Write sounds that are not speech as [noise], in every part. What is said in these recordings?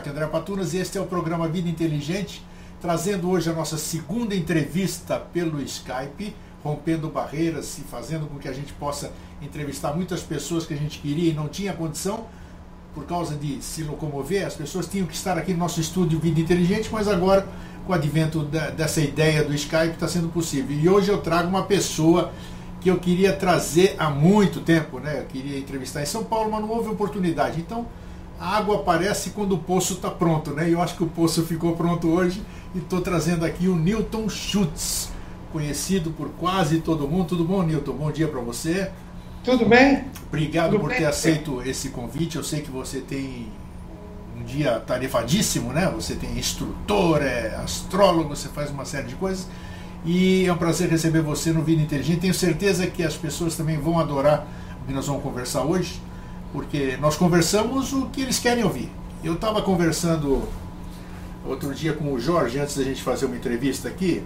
Aqui é André Patunas e este é o programa Vida Inteligente, trazendo hoje a nossa segunda entrevista pelo Skype, rompendo barreiras e fazendo com que a gente possa entrevistar muitas pessoas que a gente queria e não tinha condição por causa de se locomover, as pessoas tinham que estar aqui no nosso estúdio Vida Inteligente, mas agora com o advento da, dessa ideia do Skype está sendo possível. E hoje eu trago uma pessoa que eu queria trazer há muito tempo, né? Eu queria entrevistar em São Paulo, mas não houve oportunidade. Então, a água aparece quando o poço está pronto, né? E eu acho que o poço ficou pronto hoje e estou trazendo aqui o Newton Schutz, conhecido por quase todo mundo. Tudo bom, Newton? Bom dia para você. Tudo bem? Obrigado Tudo por bem? ter aceito esse convite. Eu sei que você tem um dia tarefadíssimo, né? Você tem instrutor, é astrólogo, você faz uma série de coisas. E é um prazer receber você no Vida Inteligente. Tenho certeza que as pessoas também vão adorar o que nós vamos conversar hoje, porque nós conversamos o que eles querem ouvir. Eu estava conversando outro dia com o Jorge, antes da gente fazer uma entrevista aqui,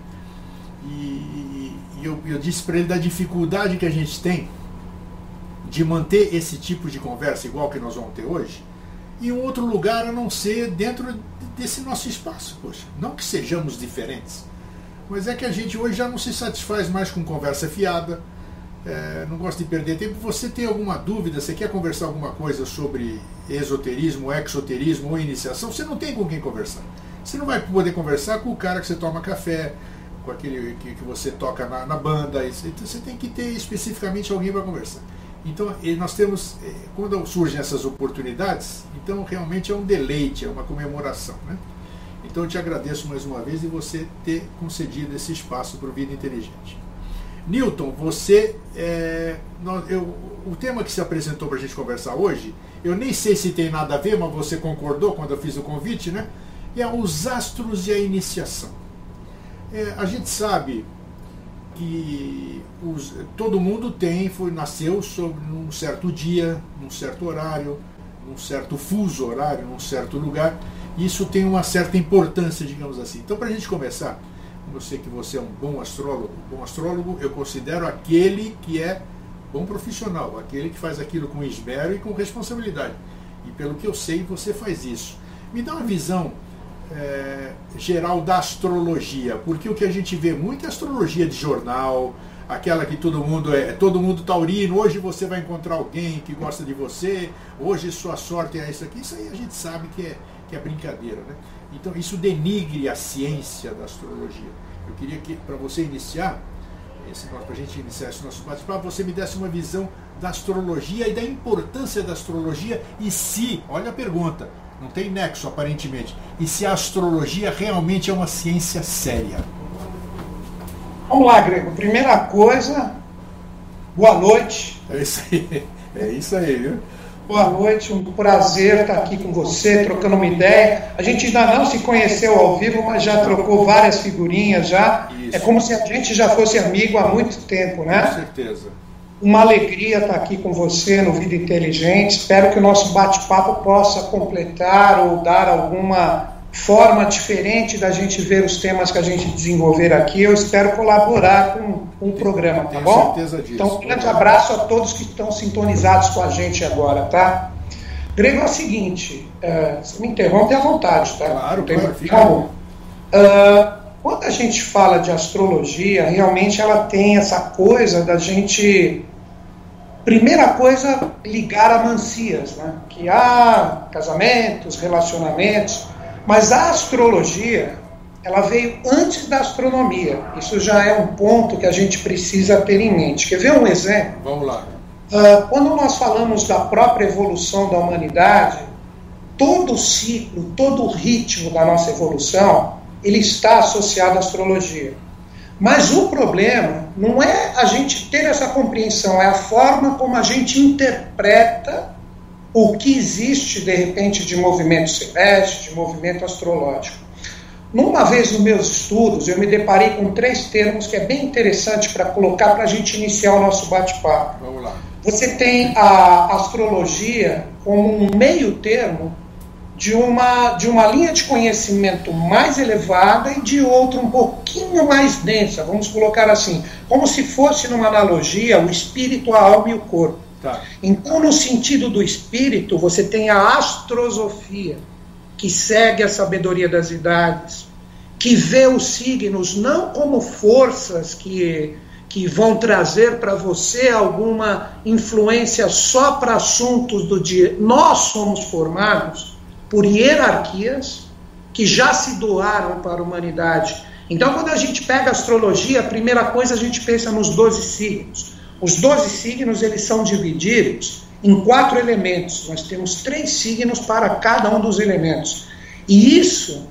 e, eu, eu disse para ele da dificuldade que a gente tem de manter esse tipo de conversa igual que nós vamos ter hoje em um outro lugar a não ser dentro desse nosso espaço. Poxa, não que sejamos diferentes, mas é que a gente hoje já não se satisfaz mais com conversa fiada, é, não gosta de perder tempo. Você tem alguma dúvida, você quer conversar alguma coisa sobre esoterismo, exoterismo ou iniciação, você não tem com quem conversar. Você não vai poder conversar com o cara que você toma café, com aquele que, que você toca na, na banda. Então você tem que ter especificamente alguém para conversar. Então, nós temos, eh, quando surgem essas oportunidades, então realmente é um deleite, é uma comemoração. Né? Então eu te agradeço mais uma vez de você ter concedido esse espaço para o Vida Inteligente. Newton, você. É, eu- o tema que se apresentou para a gente conversar hoje, eu nem sei se tem nada a ver, mas você concordou quando eu fiz o convite, né? É os astros e a iniciação. É, a gente sabe que os- todo mundo tem, foi, nasceu sobre num certo dia, num certo horário, num certo fuso horário, num certo lugar. Isso tem uma certa importância, digamos assim. Então, para a gente começar, eu sei que você é um bom astrólogo, bom astrólogo, eu considero aquele que é bom profissional, aquele que faz aquilo com esmero e com responsabilidade. E pelo que eu sei, você faz isso. Me dá uma visão é, geral da astrologia, porque o que a gente vê muito é astrologia de jornal, aquela que todo mundo é, todo mundo taurino, hoje você vai encontrar alguém que gosta de você, hoje sua sorte é isso aqui, isso aí a gente sabe que é, que é brincadeira, né? Então isso denigre a ciência da astrologia. Eu queria que, para você iniciar, para a gente iniciar esse nosso bate-papo, você me desse uma visão da astrologia e da importância da astrologia e se, olha a pergunta, não tem nexo aparentemente, e se a astrologia realmente é uma ciência séria. Vamos lá, Grego. Primeira coisa, boa noite. É isso aí, é isso aí, viu? Boa noite, um prazer estar aqui com você, trocando uma ideia. A gente ainda não se conheceu ao vivo, mas já trocou várias figurinhas já. Isso. É como se a gente já fosse amigo há muito tempo, Com né? certeza. Uma alegria estar aqui com você no Vida Inteligente. Espero que o nosso bate-papo possa completar ou dar alguma forma diferente da gente ver os temas que a gente desenvolver aqui. Eu espero colaborar com, com o programa, tá Tenho bom? certeza disso. Então, um grande abraço a todos que estão sintonizados com a gente agora, tá? Grego é o seguinte, você me interrompe à vontade, tá? Claro, tem claro, fica. Ah, quando a gente fala de astrologia, realmente ela tem essa coisa da gente. Primeira coisa, ligar a mancias, né? Que há casamentos, relacionamentos, mas a astrologia, ela veio antes da astronomia. Isso já é um ponto que a gente precisa ter em mente. Quer ver um exemplo? Vamos lá. Ah, quando nós falamos da própria evolução da humanidade, todo o ciclo, todo o ritmo da nossa evolução, ele está associado à astrologia. Mas o problema não é a gente ter essa compreensão, é a forma como a gente interpreta o que existe, de repente, de movimento celeste, de movimento astrológico. Numa vez nos meus estudos, eu me deparei com três termos que é bem interessante para colocar para a gente iniciar o nosso bate-papo. Vamos lá. Você tem a astrologia como um meio termo de uma, de uma linha de conhecimento mais elevada e de outra um pouquinho mais densa, vamos colocar assim, como se fosse numa analogia o espírito, a alma e o corpo. Tá. Então, no sentido do espírito, você tem a astrosofia, que segue a sabedoria das idades, que vê os signos não como forças que, que vão trazer para você alguma influência só para assuntos do dia. Nós somos formados por hierarquias que já se doaram para a humanidade. Então, quando a gente pega a astrologia, a primeira coisa a gente pensa nos 12 signos. Os 12 signos eles são divididos em quatro elementos. Nós temos três signos para cada um dos elementos. E isso,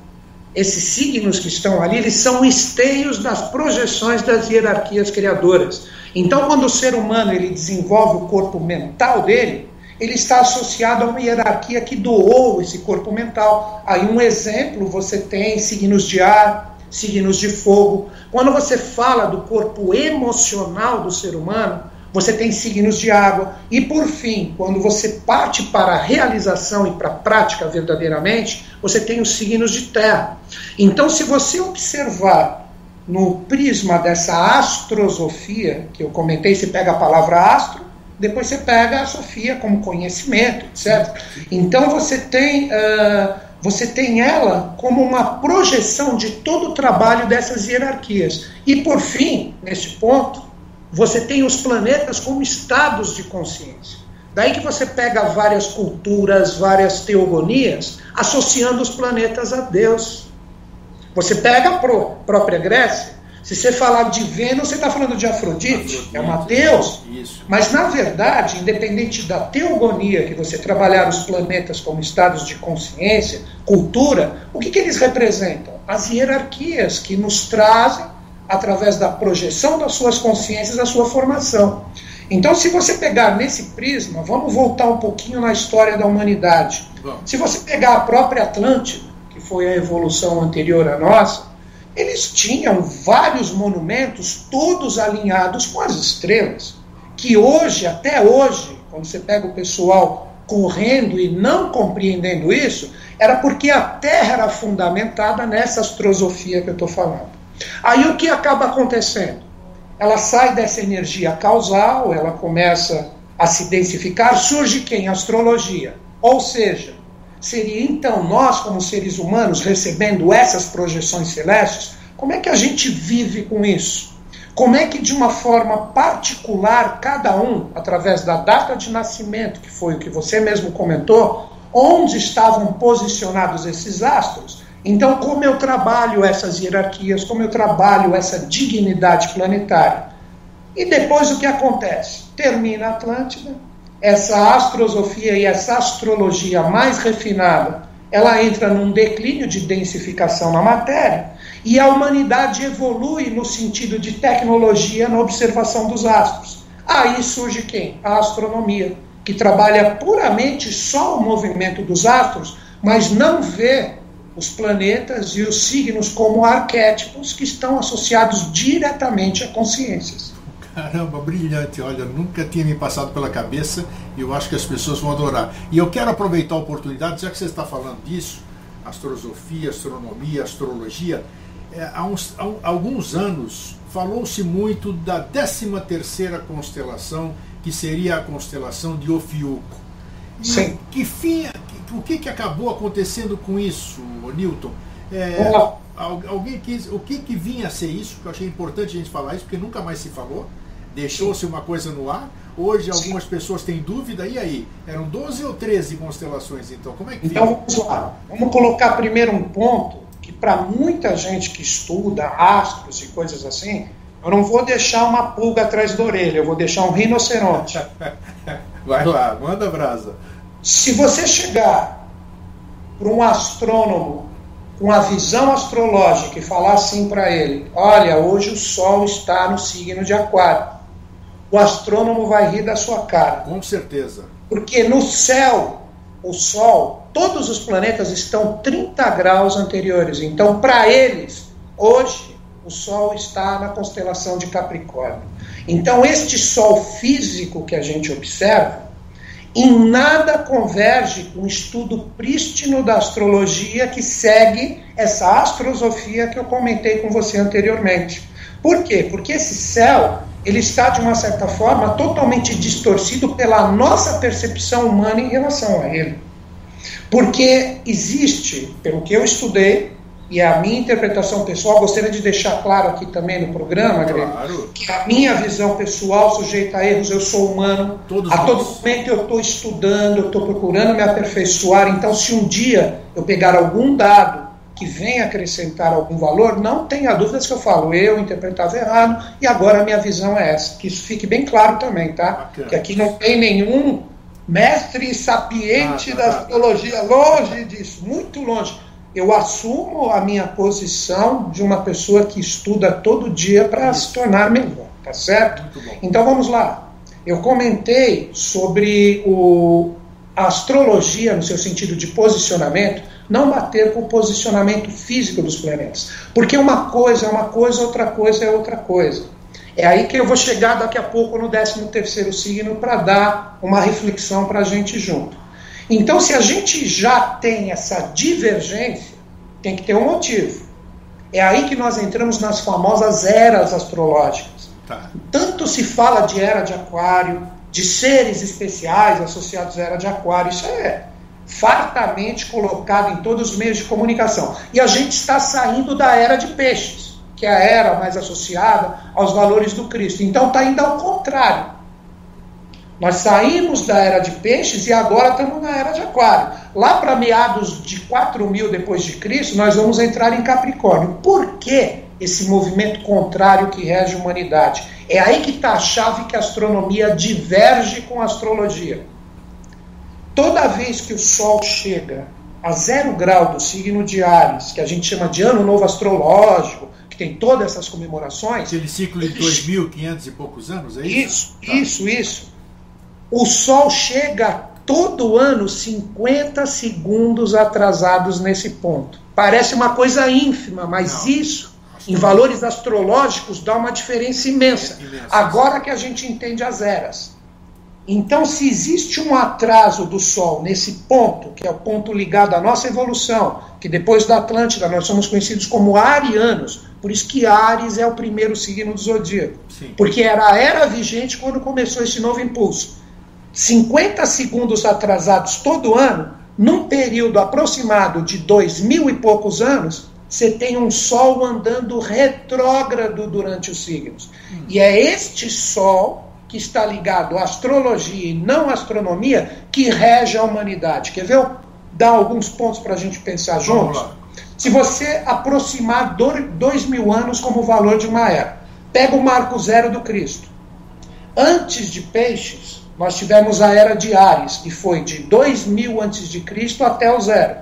esses signos que estão ali, eles são esteios das projeções das hierarquias criadoras. Então, quando o ser humano ele desenvolve o corpo mental dele, ele está associado a uma hierarquia que doou esse corpo mental. Aí um exemplo, você tem signos de ar, signos de fogo. Quando você fala do corpo emocional do ser humano, você tem signos de água. E por fim, quando você parte para a realização e para a prática verdadeiramente, você tem os signos de terra. Então, se você observar no prisma dessa astrosofia, que eu comentei, você pega a palavra astro, depois você pega a sofia como conhecimento, certo? Então você tem, uh, você tem ela como uma projeção de todo o trabalho dessas hierarquias. E por fim, nesse ponto, você tem os planetas como estados de consciência. Daí que você pega várias culturas, várias teogonias, associando os planetas a Deus. Você pega a própria Grécia, se você falar de Vênus, você está falando de Afrodite, Afrodite, é uma Deus. Isso. Mas, na verdade, independente da teogonia, que você trabalhar os planetas como estados de consciência, cultura, o que, que eles representam? As hierarquias que nos trazem através da projeção das suas consciências, a sua formação. Então, se você pegar nesse prisma, vamos voltar um pouquinho na história da humanidade. Se você pegar a própria Atlântida, que foi a evolução anterior à nossa, eles tinham vários monumentos, todos alinhados com as estrelas, que hoje, até hoje, quando você pega o pessoal correndo e não compreendendo isso, era porque a Terra era fundamentada nessa astrosofia que eu estou falando. Aí o que acaba acontecendo? Ela sai dessa energia causal, ela começa a se densificar, surge quem? Astrologia. Ou seja, seria então nós, como seres humanos, recebendo essas projeções celestes, como é que a gente vive com isso? Como é que, de uma forma particular, cada um, através da data de nascimento, que foi o que você mesmo comentou, onde estavam posicionados esses astros, então, como eu trabalho essas hierarquias, como eu trabalho essa dignidade planetária? E depois o que acontece? Termina a Atlântida, essa astrosofia e essa astrologia mais refinada, ela entra num declínio de densificação na matéria, e a humanidade evolui no sentido de tecnologia na observação dos astros. Aí surge quem? A astronomia, que trabalha puramente só o movimento dos astros, mas não vê os planetas e os signos como arquétipos que estão associados diretamente a consciências. Caramba, brilhante. Olha, nunca tinha me passado pela cabeça e eu acho que as pessoas vão adorar. E eu quero aproveitar a oportunidade, já que você está falando disso, astrosofia, astronomia, astrologia, é, há, uns, há alguns anos falou-se muito da 13 terceira constelação, que seria a constelação de Ofiuco. E Sim. Que fim, o que, que acabou acontecendo com isso, Newton? É, alguém quis, o que, que vinha a ser isso? Que eu achei importante a gente falar isso, porque nunca mais se falou. Deixou-se uma coisa no ar. Hoje algumas pessoas têm dúvida. E aí? Eram 12 ou 13 constelações, então? Como é que Então vamos lá. Vamos colocar primeiro um ponto que para muita gente que estuda astros e coisas assim, eu não vou deixar uma pulga atrás da orelha, eu vou deixar um rinoceronte. [laughs] Vai lá, manda brasa. Se você chegar para um astrônomo com a visão astrológica e falar assim para ele: Olha, hoje o Sol está no signo de Aquário, o astrônomo vai rir da sua cara. Com certeza. Porque no céu, o Sol, todos os planetas estão 30 graus anteriores. Então, para eles, hoje, o Sol está na constelação de Capricórnio. Então, este Sol físico que a gente observa em nada converge com o estudo prístino da astrologia que segue essa astrosofia que eu comentei com você anteriormente. Por quê? Porque esse céu ele está de uma certa forma totalmente distorcido pela nossa percepção humana em relação a ele. Porque existe, pelo que eu estudei, e a minha interpretação pessoal, gostaria de deixar claro aqui também no programa, claro. que a minha visão pessoal sujeita a erros, eu sou humano. Todos a todo nós. momento eu estou estudando, eu estou procurando me aperfeiçoar. Então, se um dia eu pegar algum dado que venha acrescentar algum valor, não tenha dúvidas que eu falo, eu interpretava errado, e agora a minha visão é essa. Que isso fique bem claro também, tá? Bacana. Que aqui não tem nenhum mestre sapiente ah, tá, da tá, astrologia, tá. longe disso, muito longe eu assumo a minha posição de uma pessoa que estuda todo dia para se tornar melhor, tá certo? Então vamos lá. Eu comentei sobre o, a astrologia no seu sentido de posicionamento, não bater com o posicionamento físico dos planetas. Porque uma coisa é uma coisa, outra coisa é outra coisa. É aí que eu vou chegar daqui a pouco no 13 terceiro signo para dar uma reflexão para a gente junto. Então, se a gente já tem essa divergência, tem que ter um motivo. É aí que nós entramos nas famosas eras astrológicas. Tá. Tanto se fala de era de Aquário, de seres especiais associados à era de Aquário, isso é fartamente colocado em todos os meios de comunicação. E a gente está saindo da era de Peixes, que é a era mais associada aos valores do Cristo. Então está indo ao contrário. Nós saímos da era de peixes e agora estamos na era de aquário. Lá para meados de 4 mil depois de Cristo, nós vamos entrar em Capricórnio. Por que esse movimento contrário que rege a humanidade? É aí que está a chave que a astronomia diverge com a astrologia. Toda vez que o Sol chega a zero grau do signo de Ares, que a gente chama de ano novo astrológico, que tem todas essas comemorações. Aquele ciclo de 2.500 e poucos anos, é isso? Isso, tá. isso, isso. O Sol chega todo ano 50 segundos atrasados nesse ponto. Parece uma coisa ínfima, mas Não. isso, em valores astrológicos, dá uma diferença imensa. É imensa. Agora que a gente entende as eras. Então, se existe um atraso do Sol nesse ponto, que é o ponto ligado à nossa evolução, que depois da Atlântida nós somos conhecidos como arianos, por isso que Ares é o primeiro signo do zodíaco, Sim. porque era a era vigente quando começou esse novo impulso. 50 segundos atrasados todo ano, num período aproximado de dois mil e poucos anos, você tem um Sol andando retrógrado durante os signos. Hum. E é este Sol que está ligado à astrologia e não à astronomia que rege a humanidade. Quer ver? Dar alguns pontos para a gente pensar juntos? Se você aproximar dois mil anos como valor de uma era, pega o marco zero do Cristo. Antes de Peixes, nós tivemos a era de Ares, que foi de 2000 a.C. até o zero.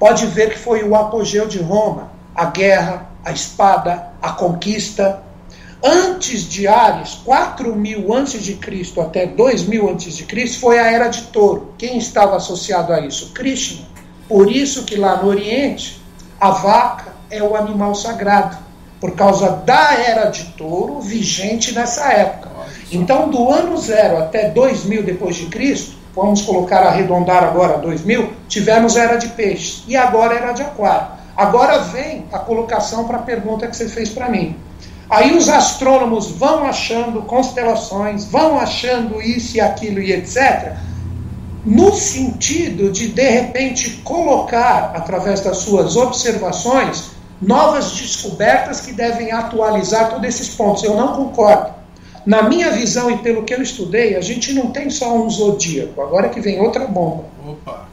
Pode ver que foi o apogeu de Roma, a guerra, a espada, a conquista. Antes de Ares, 4000 a.C. até 2000 a.C., foi a era de touro. Quem estava associado a isso? Krishna. Por isso que lá no Oriente, a vaca é o animal sagrado, por causa da era de touro vigente nessa época. Então, do ano zero até 2000 depois de Cristo, vamos colocar arredondar agora 2000, tivemos era de peixes e agora era de aquário. Agora vem a colocação para a pergunta que você fez para mim. Aí os astrônomos vão achando constelações, vão achando isso e aquilo e etc, no sentido de de repente colocar através das suas observações novas descobertas que devem atualizar todos esses pontos. Eu não concordo. Na minha visão e pelo que eu estudei, a gente não tem só um zodíaco. Agora que vem outra bomba. Opa.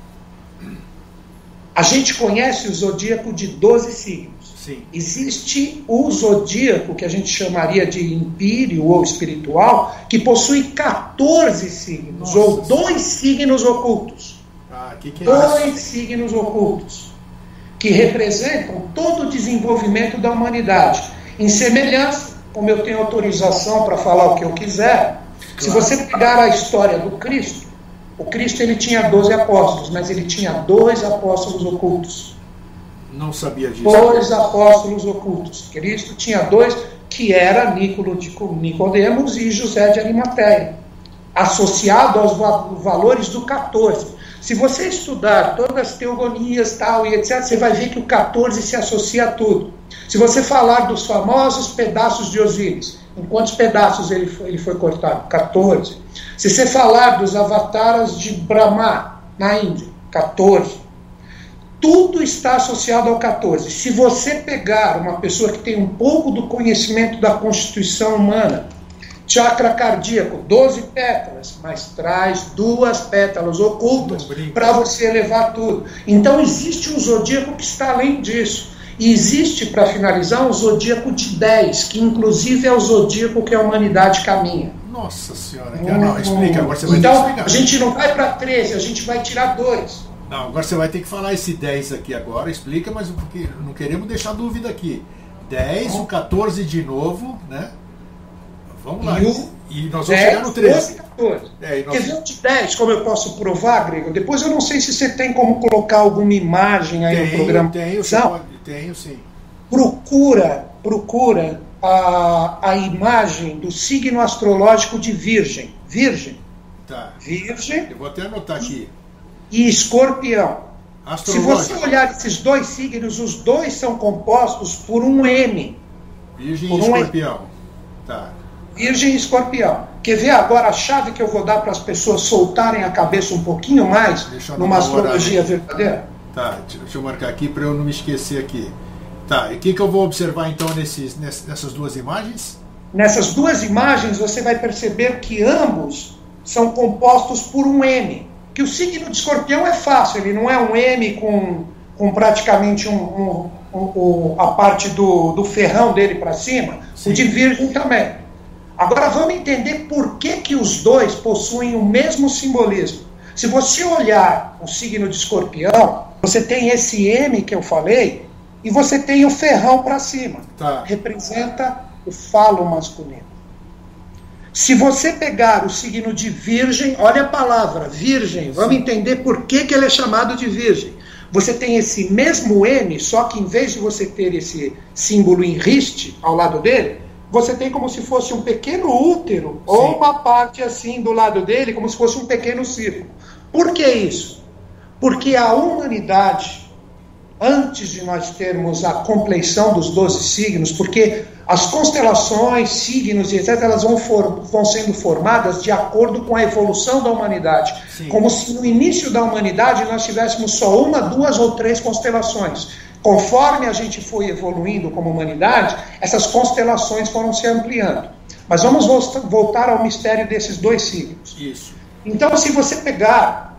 A gente conhece o zodíaco de 12 signos. Sim. Existe o zodíaco, que a gente chamaria de empírio ou espiritual, que possui 14 signos, Nossa. ou dois signos ocultos. Ah, que que é dois isso? signos ocultos, que representam todo o desenvolvimento da humanidade. Em semelhança como eu tenho autorização para falar o que eu quiser, claro. se você pegar a história do Cristo, o Cristo ele tinha 12 apóstolos, mas ele tinha dois apóstolos ocultos. Não sabia disso. Dois apóstolos ocultos. Cristo tinha dois, que era Nicodemos e José de Arimateia, associado aos valores do 14. Se você estudar todas as teogonias tal e etc, você vai ver que o 14 se associa a tudo. Se você falar dos famosos pedaços de Osíris, em quantos pedaços ele foi, ele foi cortado? 14. Se você falar dos avataras de Brahma na Índia, 14. Tudo está associado ao 14. Se você pegar uma pessoa que tem um pouco do conhecimento da constituição humana, chakra cardíaco, 12 pétalas, mas traz duas pétalas ocultas para você elevar tudo. Então existe um zodíaco que está além disso. E existe, para finalizar, um zodíaco de 10, que inclusive é o zodíaco que a humanidade caminha. Nossa senhora, hum, não, explica, agora você vai então, a gente não vai para 13, a gente vai tirar dois. Não, agora você vai ter que falar esse 10 aqui agora, explica, mas porque não queremos deixar dúvida aqui. 10, o 14 de novo, né? Vamos lá. E, o e nós vamos 10, chegar no 13. 14. É, nós... De 10, como eu posso provar, Grego? Depois eu não sei se você tem como colocar alguma imagem aí tenho, no programa. Tenho, não. tenho sim. Procura, procura a, a imagem do signo astrológico de Virgem. Virgem. Tá. Virgem. Eu vou até anotar aqui. E Escorpião. Se você olhar esses dois signos, os dois são compostos por um M. Virgem e Escorpião. M. Tá. Virgem e Escorpião. Quer ver agora a chave que eu vou dar para as pessoas soltarem a cabeça um pouquinho mais numa astrologia verdadeira? Tá, deixa eu marcar aqui para eu não me esquecer aqui. Tá, e o que, que eu vou observar então nesses, nessas duas imagens? Nessas duas imagens você vai perceber que ambos são compostos por um M. Que o signo de escorpião é fácil, ele não é um M com, com praticamente um, um, um, a parte do, do ferrão dele para cima, Sim. o de virgem também. Agora vamos entender por que, que os dois possuem o mesmo simbolismo. Se você olhar o signo de escorpião, você tem esse M que eu falei, e você tem o ferrão para cima. Tá. Representa o falo masculino. Se você pegar o signo de virgem, olha a palavra, virgem, vamos entender por que, que ele é chamado de virgem. Você tem esse mesmo M, só que em vez de você ter esse símbolo em riste ao lado dele, você tem como se fosse um pequeno útero, Sim. ou uma parte assim do lado dele, como se fosse um pequeno círculo. Por que isso? Porque a humanidade antes de nós termos a compleição dos 12 signos, porque as constelações, signos e etc., elas vão, for, vão sendo formadas de acordo com a evolução da humanidade. Sim. Como se no início da humanidade nós tivéssemos só uma, duas ou três constelações. Conforme a gente foi evoluindo como humanidade, essas constelações foram se ampliando. Mas vamos voltar ao mistério desses dois signos. Isso. Então, se você pegar,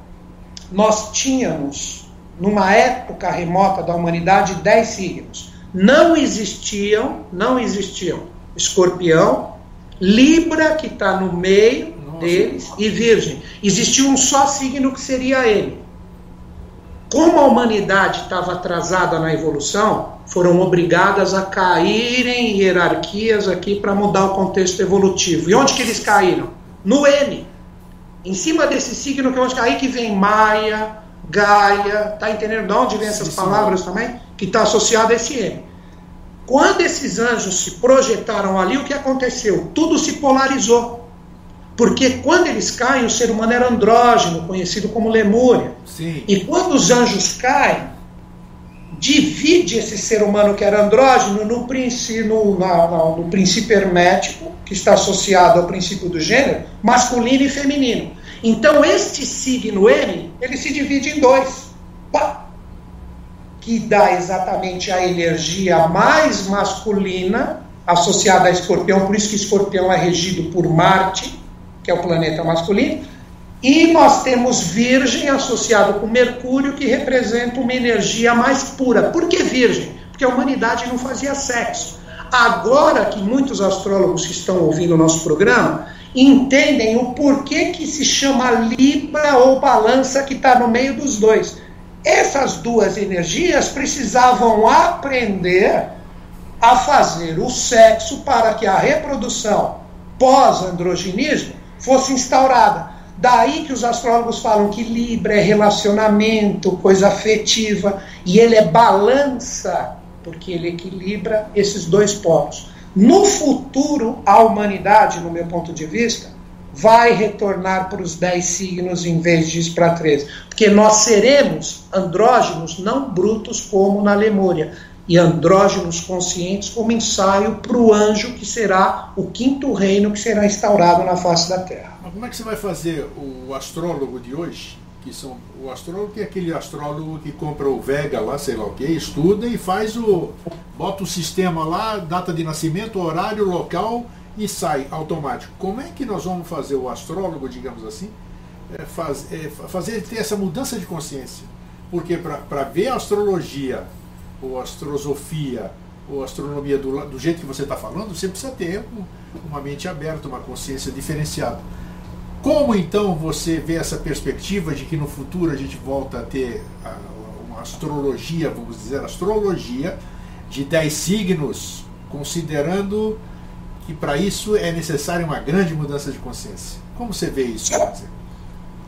nós tínhamos numa época remota da humanidade, dez signos. Não existiam, não existiam Escorpião, Libra, que está no meio Nossa. deles, e Virgem. Existia um só signo que seria ele. Como a humanidade estava atrasada na evolução, foram obrigadas a caírem em hierarquias aqui para mudar o contexto evolutivo. E onde que eles caíram? No N. Em cima desse signo que é onde cair que vem Maia, Gaia, tá entendendo de onde vem essas sim, palavras sim. também? Que está associado a esse M. Quando esses anjos se projetaram ali, o que aconteceu? Tudo se polarizou. Porque quando eles caem, o ser humano era andrógeno, conhecido como Lemúria. Sim. E quando os anjos caem, divide esse ser humano que era andrógeno no princípio, no, no, no princípio hermético, que está associado ao princípio do gênero, masculino e feminino. Então, este signo M, ele se divide em dois. Pá! Que dá exatamente a energia mais masculina associada a escorpião, por isso que escorpião é regido por Marte, que é o planeta masculino. E nós temos Virgem associado com Mercúrio, que representa uma energia mais pura. Por que Virgem? Porque a humanidade não fazia sexo. Agora que muitos astrólogos que estão ouvindo o nosso programa entendem o porquê que se chama Libra ou balança que está no meio dos dois. Essas duas energias precisavam aprender a fazer o sexo para que a reprodução pós-androgenismo fosse instaurada. Daí que os astrólogos falam que Libra é relacionamento, coisa afetiva, e ele é balança, porque ele equilibra esses dois polos. No futuro, a humanidade, no meu ponto de vista, vai retornar para os 10 signos em vez de para 13. Porque nós seremos andrógenos não brutos como na Lemúria, e andrógenos conscientes como ensaio para o anjo, que será o quinto reino que será instaurado na face da Terra. Mas como é que você vai fazer o astrólogo de hoje que são o astrólogo que é aquele astrólogo que compra o Vega lá, sei lá o que, estuda e faz o. bota o sistema lá, data de nascimento, horário, local e sai automático. Como é que nós vamos fazer o astrólogo, digamos assim, é, faz, é, fazer ter essa mudança de consciência? Porque para ver a astrologia, ou astrosofia, ou astronomia do, do jeito que você está falando, você precisa ter uma mente aberta, uma consciência diferenciada. Como então você vê essa perspectiva de que no futuro a gente volta a ter uma astrologia, vamos dizer, astrologia de 10 signos, considerando que para isso é necessária uma grande mudança de consciência? Como você vê isso?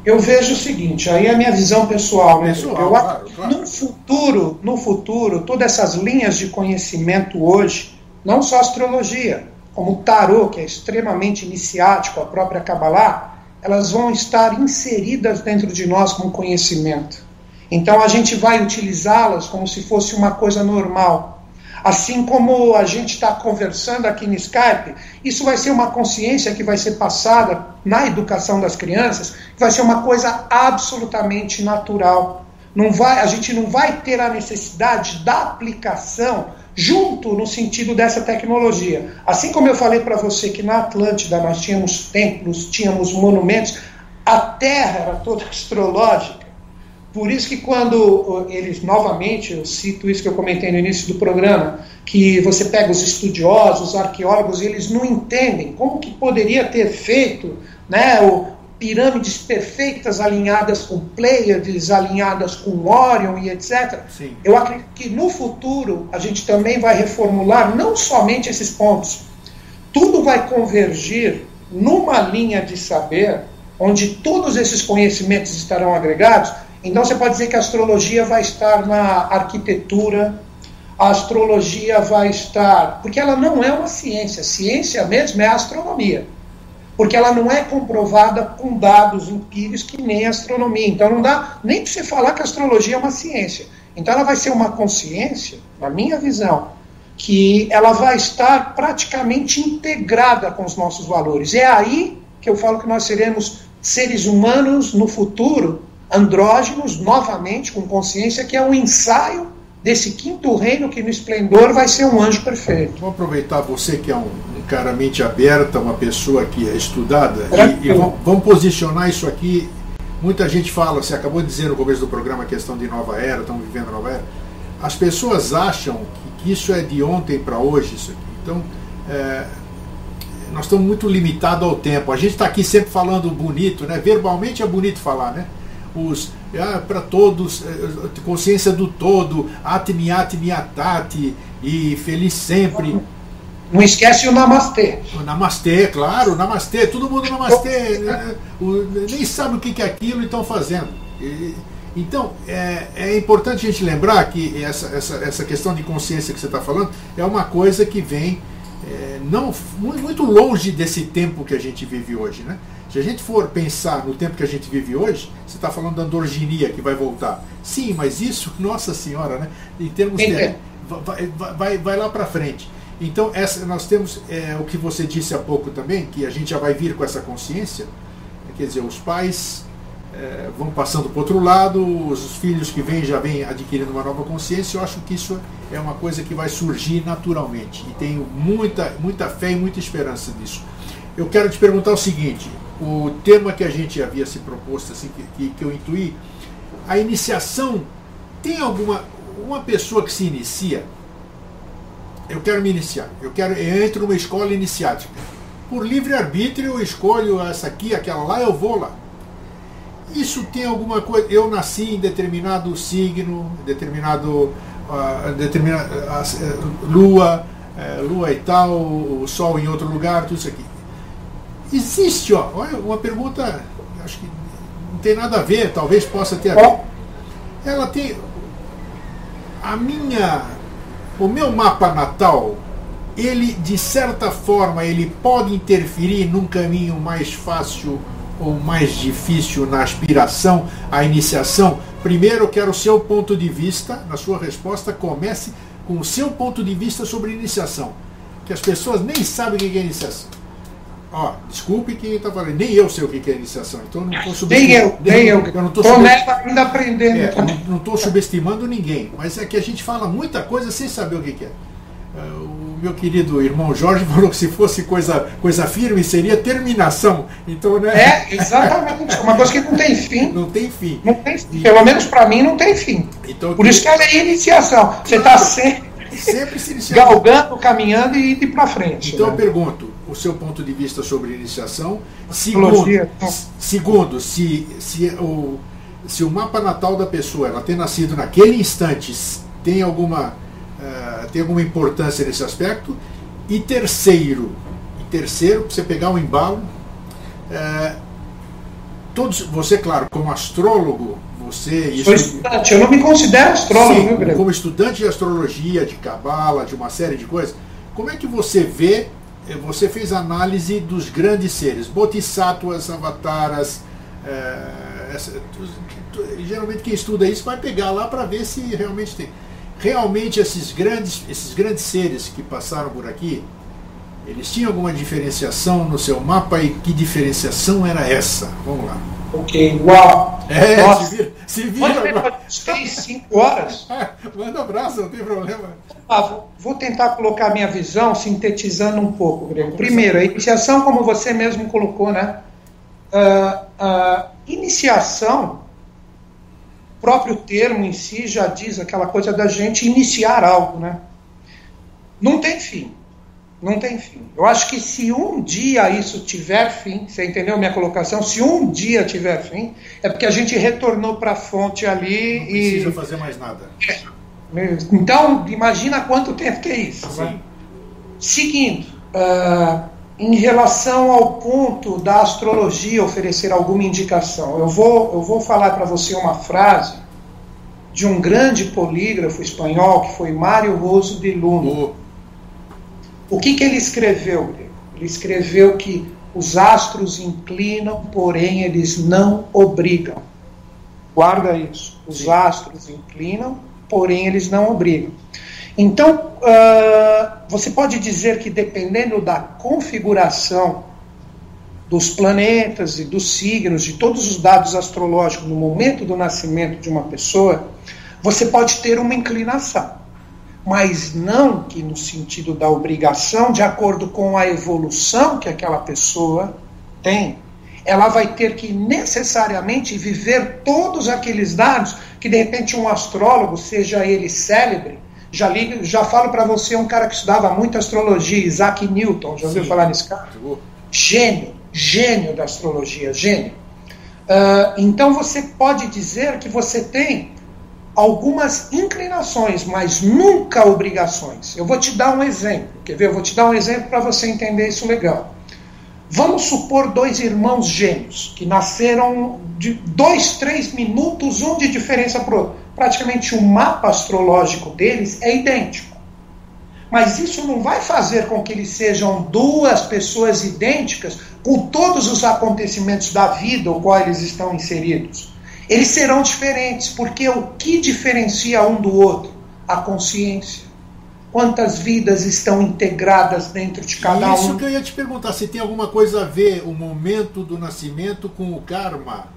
Eu vejo o seguinte, aí é a minha visão pessoal, né? Pessoal, eu, claro, claro. No futuro, no futuro, todas essas linhas de conhecimento hoje, não só astrologia, como o tarô, que é extremamente iniciático, a própria Kabbalah, elas vão estar inseridas dentro de nós como conhecimento. Então a gente vai utilizá-las como se fosse uma coisa normal. Assim como a gente está conversando aqui no Skype, isso vai ser uma consciência que vai ser passada na educação das crianças, que vai ser uma coisa absolutamente natural. Não vai, a gente não vai ter a necessidade da aplicação junto no sentido dessa tecnologia. Assim como eu falei para você que na Atlântida nós tínhamos templos, tínhamos monumentos, a Terra era toda [laughs] astrológica. Por isso que quando eles, novamente, eu cito isso que eu comentei no início do programa, que você pega os estudiosos, os arqueólogos, eles não entendem como que poderia ter feito né, o, pirâmides perfeitas alinhadas com Pleiades, alinhadas com Orion e etc. Sim. Eu acredito que no futuro a gente também vai reformular não somente esses pontos. Tudo vai convergir numa linha de saber onde todos esses conhecimentos estarão agregados. Então você pode dizer que a astrologia vai estar na arquitetura, a astrologia vai estar. Porque ela não é uma ciência. Ciência mesmo é a astronomia porque ela não é comprovada com dados empíricos que nem a astronomia. Então não dá nem para você falar que a astrologia é uma ciência. Então ela vai ser uma consciência, na minha visão, que ela vai estar praticamente integrada com os nossos valores. É aí que eu falo que nós seremos seres humanos no futuro, andrógenos, novamente, com consciência, que é um ensaio desse quinto reino que no esplendor vai ser um anjo perfeito. Vou aproveitar você que é um, um cara mente aberta, uma pessoa que é estudada, e, e vamos, vamos posicionar isso aqui. Muita gente fala, você acabou de dizer no começo do programa a questão de nova era, estamos vivendo nova era. As pessoas acham que, que isso é de ontem para hoje, isso aqui. Então, é, nós estamos muito limitados ao tempo. A gente está aqui sempre falando bonito, né? Verbalmente é bonito falar, né? Os ah, para todos, eh, consciência do todo, atmi atmi atati e feliz sempre. Não esquece o namastê. O namastê, claro, namastê, todo mundo namastê, né? nem sabe o que é aquilo e estão fazendo. E, então, é, é, importante a gente lembrar que essa, essa, essa questão de consciência que você está falando é uma coisa que vem é, não muito longe desse tempo que a gente vive hoje. Né? Se a gente for pensar no tempo que a gente vive hoje, você está falando da androginia que vai voltar. Sim, mas isso, nossa senhora, né? em termos de. Vai, vai, vai lá para frente. Então, essa, nós temos é, o que você disse há pouco também, que a gente já vai vir com essa consciência. Quer dizer, os pais é, vão passando para outro lado, os filhos que vêm já vêm adquirindo uma nova consciência. Eu acho que isso é uma coisa que vai surgir naturalmente. E tenho muita, muita fé e muita esperança nisso. Eu quero te perguntar o seguinte: o tema que a gente havia se proposto, assim, que, que, que eu intuí, a iniciação tem alguma. Uma pessoa que se inicia, eu quero me iniciar, eu quero, eu entro numa escola iniciática. Por livre-arbítrio eu escolho essa aqui, aquela lá, eu vou lá. Isso tem alguma coisa. Eu nasci em determinado signo, determinado. Uh, determinado uh, lua, uh, lua e tal, o sol em outro lugar, tudo isso aqui. Existe, ó, olha, uma pergunta, acho que não tem nada a ver, talvez possa ter a ver. Ela tem. A minha. O meu mapa natal, ele, de certa forma, ele pode interferir num caminho mais fácil ou mais difícil na aspiração à iniciação? Primeiro, eu quero o seu ponto de vista, na sua resposta, comece com o seu ponto de vista sobre iniciação. Que as pessoas nem sabem o que é iniciação. Ó, desculpe quem está falando, nem eu sei o que é iniciação, então não estou subestimando. Nem eu, nem eu. eu não estou ainda aprendendo. É, não estou subestimando ninguém, mas é que a gente fala muita coisa sem saber o que, que é. é o meu querido irmão Jorge [laughs] falou que se fosse coisa, coisa firme seria terminação. Então, né? É, exatamente. Uma coisa que não tem fim. Não tem fim. Não tem fim. Pelo menos para mim não tem fim. Então, Por que... isso que ela é iniciação. Você está sempre, sempre se iniciando. galgando, caminhando e indo para frente. Então né? eu pergunto, o seu ponto de vista sobre iniciação. Segundo, segundo se, se, o, se o mapa natal da pessoa ela ter nascido naquele instante tem alguma, uh, tem alguma importância nesse aspecto. E terceiro, e terceiro, para você pegar um embalo, uh, todos, você, claro, como astrólogo, você. Sou estudante, eu não me considero astrólogo, Sim, viu, Como estudante de astrologia, de cabala, de uma série de coisas, como é que você vê você fez análise dos grandes seres, bodhisattvas, avataras. É, essa, geralmente quem estuda isso vai pegar lá para ver se realmente tem. Realmente esses grandes, esses grandes seres que passaram por aqui, eles tinham alguma diferenciação no seu mapa e que diferenciação era essa? Vamos lá. Ok, uau! É, Nossa. se vira, se vira agora. Três, cinco horas. [laughs] Manda um abraço, não tem problema. Ah, vou tentar colocar minha visão sintetizando um pouco, Grego. Primeiro, a iniciação, como você mesmo colocou, né? Uh, uh, iniciação, o próprio termo em si já diz aquela coisa da gente iniciar algo, né? Não tem fim. Não tem fim. Eu acho que se um dia isso tiver fim, você entendeu minha colocação? Se um dia tiver fim, é porque a gente retornou para a fonte ali Não e. Não precisa fazer mais nada. É. Então, imagina quanto tempo que é isso. Né? Seguindo, uh, em relação ao ponto da astrologia oferecer alguma indicação, eu vou, eu vou falar para você uma frase de um grande polígrafo espanhol que foi Mário Roso de Luna. Oh o que, que ele escreveu? Ele escreveu que os astros inclinam, porém eles não obrigam. Guarda isso. Os astros inclinam, porém eles não obrigam. Então, uh, você pode dizer que dependendo da configuração dos planetas e dos signos, de todos os dados astrológicos no momento do nascimento de uma pessoa, você pode ter uma inclinação mas não que no sentido da obrigação, de acordo com a evolução que aquela pessoa tem, ela vai ter que necessariamente viver todos aqueles dados que de repente um astrólogo, seja ele célebre, já, ligo, já falo para você um cara que estudava muito astrologia, Isaac Newton, já ouviu Sim. falar nesse cara? Gênio, gênio da astrologia, gênio. Uh, então você pode dizer que você tem algumas inclinações, mas nunca obrigações. Eu vou te dar um exemplo. Quer ver? Eu vou te dar um exemplo para você entender isso legal. Vamos supor dois irmãos gêmeos que nasceram de dois, três minutos, um de diferença para outro. Praticamente o mapa astrológico deles é idêntico. Mas isso não vai fazer com que eles sejam duas pessoas idênticas com todos os acontecimentos da vida ao qual eles estão inseridos eles serão diferentes, porque o que diferencia um do outro? A consciência. Quantas vidas estão integradas dentro de cada Isso um? Isso que eu ia te perguntar, se tem alguma coisa a ver o momento do nascimento com o karma?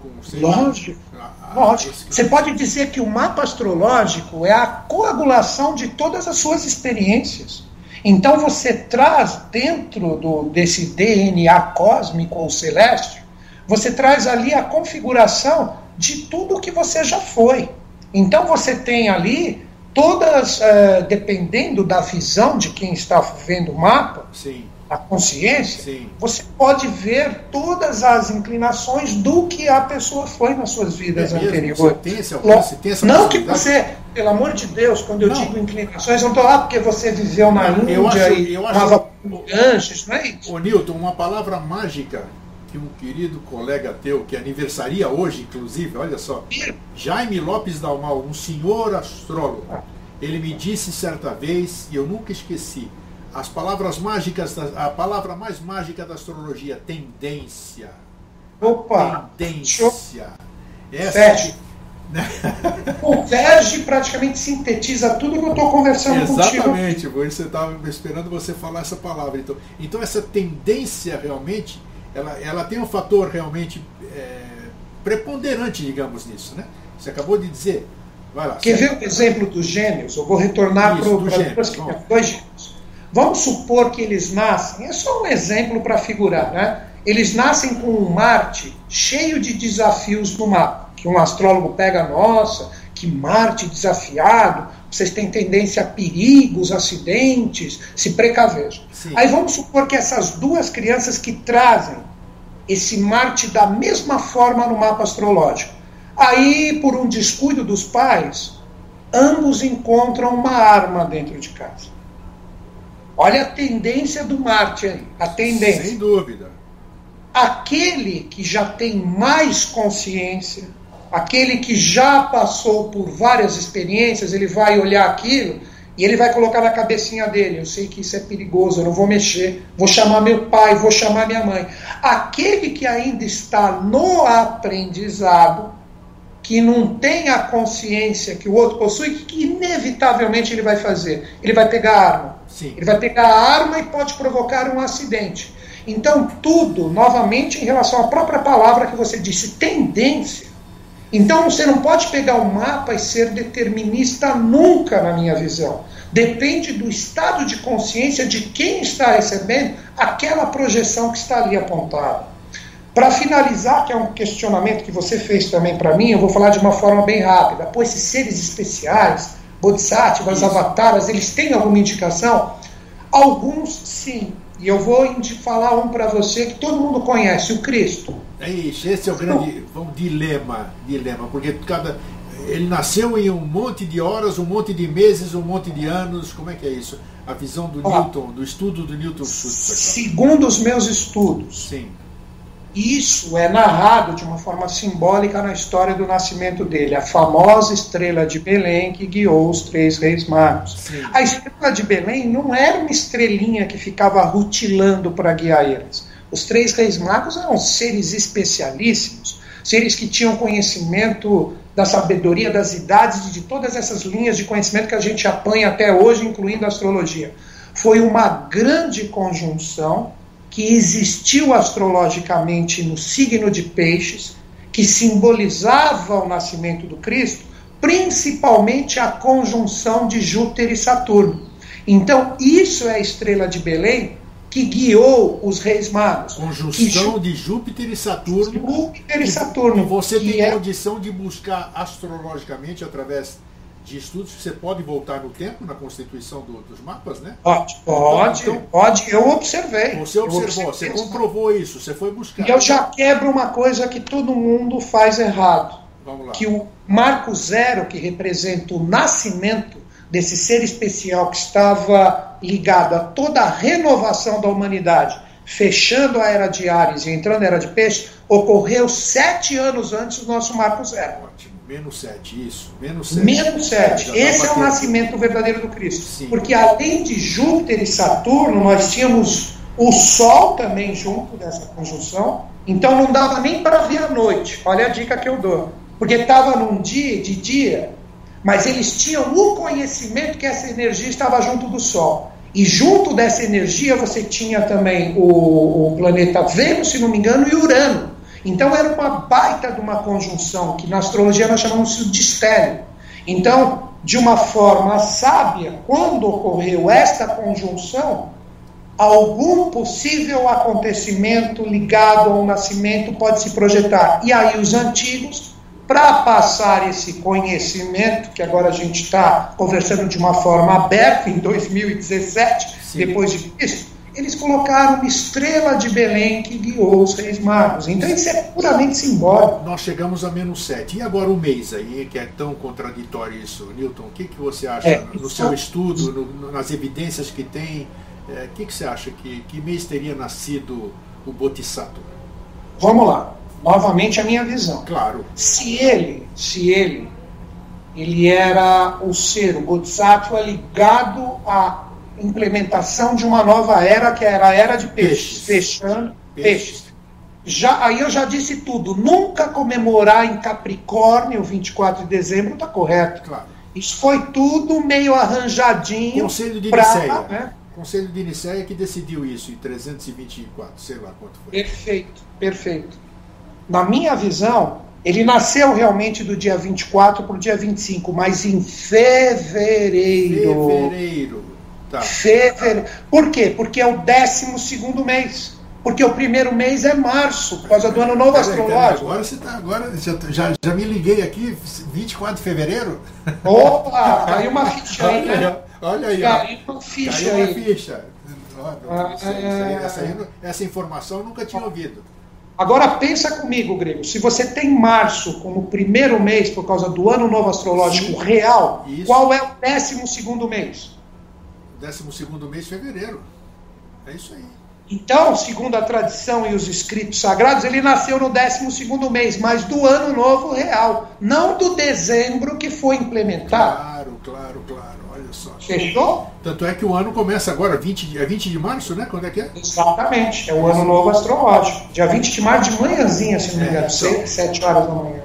Com, lógico. Ah, lógico. Você pode dizer que o mapa astrológico é a coagulação de todas as suas experiências. Então você traz dentro do, desse DNA cósmico ou celeste você traz ali a configuração de tudo que você já foi. Então você tem ali todas, é, dependendo da visão de quem está vendo o mapa, Sim. a consciência, Sim. você pode ver todas as inclinações do que a pessoa foi nas suas vidas é anteriores. Tem esse alcance, tem essa Não que você, pelo amor de Deus, quando eu não. digo inclinações, não estou lá porque você viveu na Índia eu acho, e eu acho, anjos, não é isso? Ô Newton, uma palavra mágica que um querido colega teu, que aniversaria hoje, inclusive, olha só, Jaime Lopes Dalmal, um senhor astrólogo, ele me disse certa vez, e eu nunca esqueci, as palavras mágicas, a palavra mais mágica da astrologia, tendência. Opa! Tendência. Essa, [laughs] converge praticamente sintetiza tudo que eu estou conversando Exatamente, contigo. Exatamente, você estava esperando você falar essa palavra. Então, então essa tendência realmente, ela, ela tem um fator realmente é, preponderante, digamos nisso, né? Você acabou de dizer. Vai lá. Quer ver o exemplo dos gêmeos? Eu vou retornar para dois gêmeos. Vamos supor que eles nascem, é só um exemplo para figurar, né? Eles nascem com um Marte cheio de desafios no mapa que um astrólogo pega, nossa, que Marte desafiado, vocês têm tendência a perigos, acidentes, se precavejam. Sim. Aí vamos supor que essas duas crianças que trazem esse Marte da mesma forma no mapa astrológico, aí por um descuido dos pais, ambos encontram uma arma dentro de casa. Olha a tendência do Marte aí, a tendência. Sem dúvida. Aquele que já tem mais consciência, aquele que já passou por várias experiências, ele vai olhar aquilo e ele vai colocar na cabecinha dele: eu sei que isso é perigoso, eu não vou mexer, vou chamar meu pai, vou chamar minha mãe. Aquele que ainda está no aprendizado, que não tem a consciência que o outro possui, que inevitavelmente ele vai fazer? Ele vai pegar a arma. Sim. Ele vai pegar a arma e pode provocar um acidente. Então, tudo, novamente, em relação à própria palavra que você disse, tendência então você não pode pegar o mapa e ser determinista nunca, na minha visão. Depende do estado de consciência de quem está recebendo aquela projeção que está ali apontada. Para finalizar, que é um questionamento que você fez também para mim, eu vou falar de uma forma bem rápida. Pô, esses seres especiais, bodhisattvas, avataras, eles têm alguma indicação? Alguns sim. E eu vou falar um para você que todo mundo conhece, o Cristo. É isso, esse é o grande um dilema, dilema, porque cada ele nasceu em um monte de horas, um monte de meses, um monte de anos. Como é que é isso? A visão do Newton, do estudo do Newton Segundo os meus estudos, Sim. isso é narrado de uma forma simbólica na história do nascimento dele, a famosa estrela de Belém que guiou os três reis magos. Sim. A estrela de Belém não era uma estrelinha que ficava rutilando para guiar eles. Os três reis magos eram seres especialíssimos, seres que tinham conhecimento da sabedoria das idades e de todas essas linhas de conhecimento que a gente apanha até hoje, incluindo a astrologia. Foi uma grande conjunção que existiu astrologicamente no signo de Peixes, que simbolizava o nascimento do Cristo, principalmente a conjunção de Júpiter e Saturno. Então, isso é a estrela de Belém, que guiou os reis magos. Conjunção de Júpiter e Saturno. Júpiter e Saturno. E você tem é... condição de buscar astrologicamente através de estudos você pode voltar no tempo na constituição do, dos mapas, né? Pode, pode, então, pode. Eu observei. Você observou, você comprovou isso, você foi buscar. E eu já quebro uma coisa que todo mundo faz errado. Vamos lá. Que o marco zero, que representa o nascimento desse ser especial que estava ligado a toda a renovação da humanidade, fechando a era de Ares e entrando na era de Peixe, ocorreu sete anos antes do nosso Marco Zero. Ótimo. Menos sete, isso. Menos sete. Menos sete. Esse é o nascimento verdadeiro do Cristo. Sim. Porque além de Júpiter e Saturno, nós tínhamos o Sol também junto dessa conjunção. Então não dava nem para ver a noite. Olha a dica que eu dou. Porque estava num dia, de dia, mas eles tinham o conhecimento que essa energia estava junto do Sol. E junto dessa energia você tinha também o, o planeta Vênus, se não me engano, e Urano. Então era uma baita de uma conjunção, que na astrologia nós chamamos de estélio. Então, de uma forma sábia, quando ocorreu esta conjunção, algum possível acontecimento ligado ao nascimento pode se projetar. E aí os antigos para passar esse conhecimento, que agora a gente está conversando de uma forma aberta em 2017, Sim. depois de Cristo, eles colocaram uma estrela de Belém que guiou os reis magos. Então isso é puramente simbólico. Nós chegamos a menos 7. E agora o mês aí, que é tão contraditório isso, Newton? O que, que você acha é, no seu estudo, no, nas evidências que tem? É, o que, que você acha? Que, que mês teria nascido o Bodhisattva? Vamos lá novamente a minha visão. Claro. Se ele, se ele, ele era o ser, o Bodhisattva ligado à implementação de uma nova era, que era a era de peixes, peixes. fechando peixes. peixes. já, aí eu já disse tudo. Nunca comemorar em Capricórnio, 24 de dezembro, está correto. Claro. Isso foi tudo meio arranjadinho. Conselho de Niceia. né? Conselho de Niceia que decidiu isso em 324, sei lá quanto foi. Perfeito, perfeito. Na minha visão, ele nasceu realmente do dia 24 para o dia 25, mas em fevereiro. Fevereiro. Tá. Fevereiro. Por quê? Porque é o 12 segundo mês. Porque o primeiro mês é março, por causa do ano novo astrológico. agora você tá. Agora já, já, me liguei aqui, 24 de fevereiro? Opa, [laughs] caiu uma ficha aí, Olha aí, né? olha aí. Caiu uma ficha Caiu uma aí. ficha. Ó, Ah, essa, é. não- essa informação eu nunca tinha ouvido. Agora pensa comigo, Grego. Se você tem março como primeiro mês por causa do ano novo astrológico Sim. real, Isso. qual é o décimo segundo mês? 12 mês de fevereiro. É isso aí. Então, segundo a tradição e os escritos sagrados, ele nasceu no 12 mês, mas do ano novo real, não do dezembro que foi implementado. Claro, claro, claro. Fechou? Tanto é que o ano começa agora, 20 de, é 20 de março, né? Quando é que é? Exatamente, é o ano novo astrológico. Dia 20 de março de manhãzinha, se não me É, engano, então. 7 horas da manhã.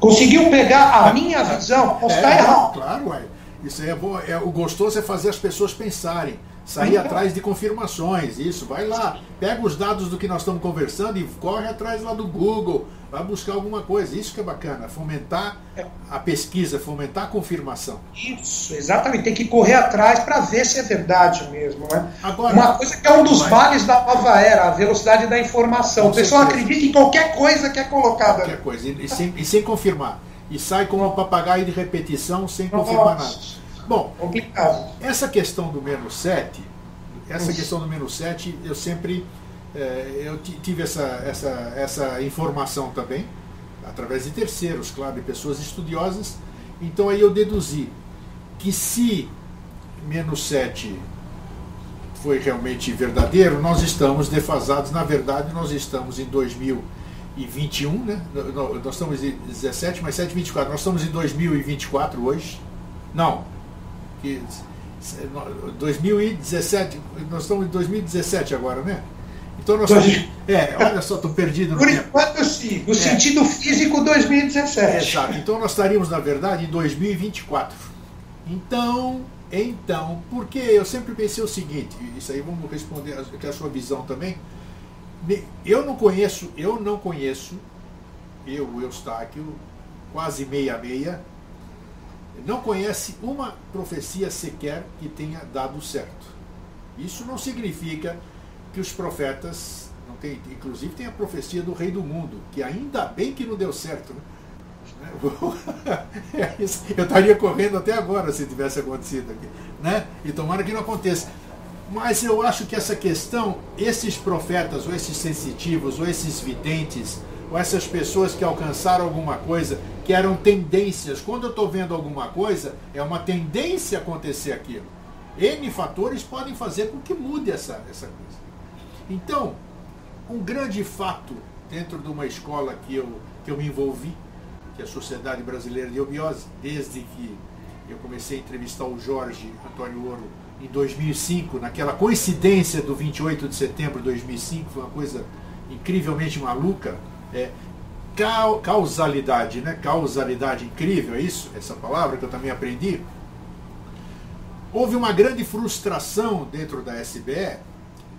Conseguiu pegar a minha visão? Posso estar É, errado. Claro, ué. Isso é. É, o gostoso é fazer as pessoas pensarem. Sair atrás de confirmações. Isso, vai lá. Pega os dados do que nós estamos conversando e corre atrás lá do Google. Vai buscar alguma coisa. Isso que é bacana. Fomentar a pesquisa, fomentar a confirmação. Isso, exatamente. Tem que correr atrás para ver se é verdade mesmo. Né? Agora- Uma coisa que é um dos Vai. vales da nova era, a velocidade da informação. Com o pessoal certeza. acredita em qualquer coisa que é colocada. Qualquer coisa. E, e sem, e sem confirmar. E sai como um papagaio de repetição sem confirmar nada. Bom, complicado. Essa questão do menos 7, essa Isso. questão do menos 7, eu sempre eh, eu ti- tive essa, essa, essa informação também, através de terceiros, claro, de pessoas estudiosas. Então aí eu deduzi que se menos 7 foi realmente verdadeiro, nós estamos defasados. Na verdade, nós estamos em 2021, né? Nós estamos em 17 mais 7, 24. Nós estamos em 2024 hoje. Não, que 2017, nós estamos em 2017 agora, né? Então nós Dois- estamos, é, olha só, estou perdido no Por tempo. enquanto, sim. No É. sentido físico, 2017. Exato. Então nós estaríamos, na verdade, em 2024. Então, então, porque eu sempre pensei o seguinte, isso aí vamos responder a- que é a sua visão também. Eu não conheço, eu não conheço, eu, Eustáquio, quase meia meia, não conhece uma profecia sequer que tenha dado certo. Isso não significa que os profetas não tem, inclusive tem a profecia do rei do mundo, que ainda bem que não deu certo, né? [laughs] É isso. Eu estaria correndo até agora se tivesse acontecido aqui, né? E tomara que não aconteça. Mas eu acho que essa questão, esses profetas, ou esses sensitivos, ou esses videntes, ou essas pessoas que alcançaram alguma coisa, que eram tendências, quando eu estou vendo alguma coisa, é uma tendência acontecer aquilo. N fatores podem fazer com que mude essa, essa coisa. Então, um grande fato dentro de uma escola que eu, que eu me envolvi, que é a Sociedade Brasileira de Obiose, desde que eu comecei a entrevistar o Jorge Antônio Ouro em 2005, naquela coincidência do 28 de setembro de 2005, foi uma coisa incrivelmente maluca. É, causalidade, né? Causalidade incrível, é isso? Essa palavra que eu também aprendi. Houve uma grande frustração dentro da SBE.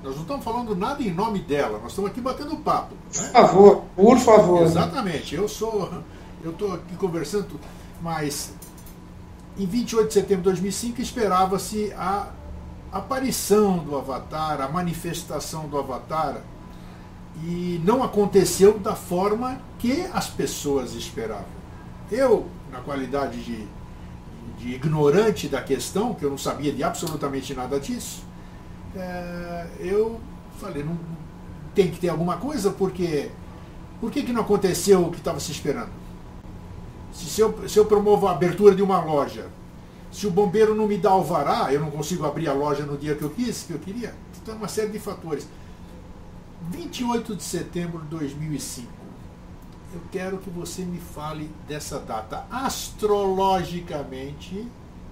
Nós não estamos falando nada em nome dela, nós estamos aqui batendo papo. Por Né? favor, por favor. Exatamente. Eu sou, eu estou aqui conversando, mas em 28 de setembro de 2005 esperava-se a aparição do Avatar, a manifestação do Avatar, e não aconteceu da forma que as pessoas esperavam. Eu, na qualidade de, de ignorante da questão, que eu não sabia de absolutamente nada disso, é, eu falei, não tem que ter alguma coisa, porque por que, que não aconteceu o que estava se esperando? Se, se, eu, se eu promovo a abertura de uma loja, se o bombeiro não me dá alvará, eu não consigo abrir a loja no dia que eu quis, que eu queria. Então, uma série de fatores. 28 de setembro de 2005. Eu quero que você me fale dessa data astrologicamente.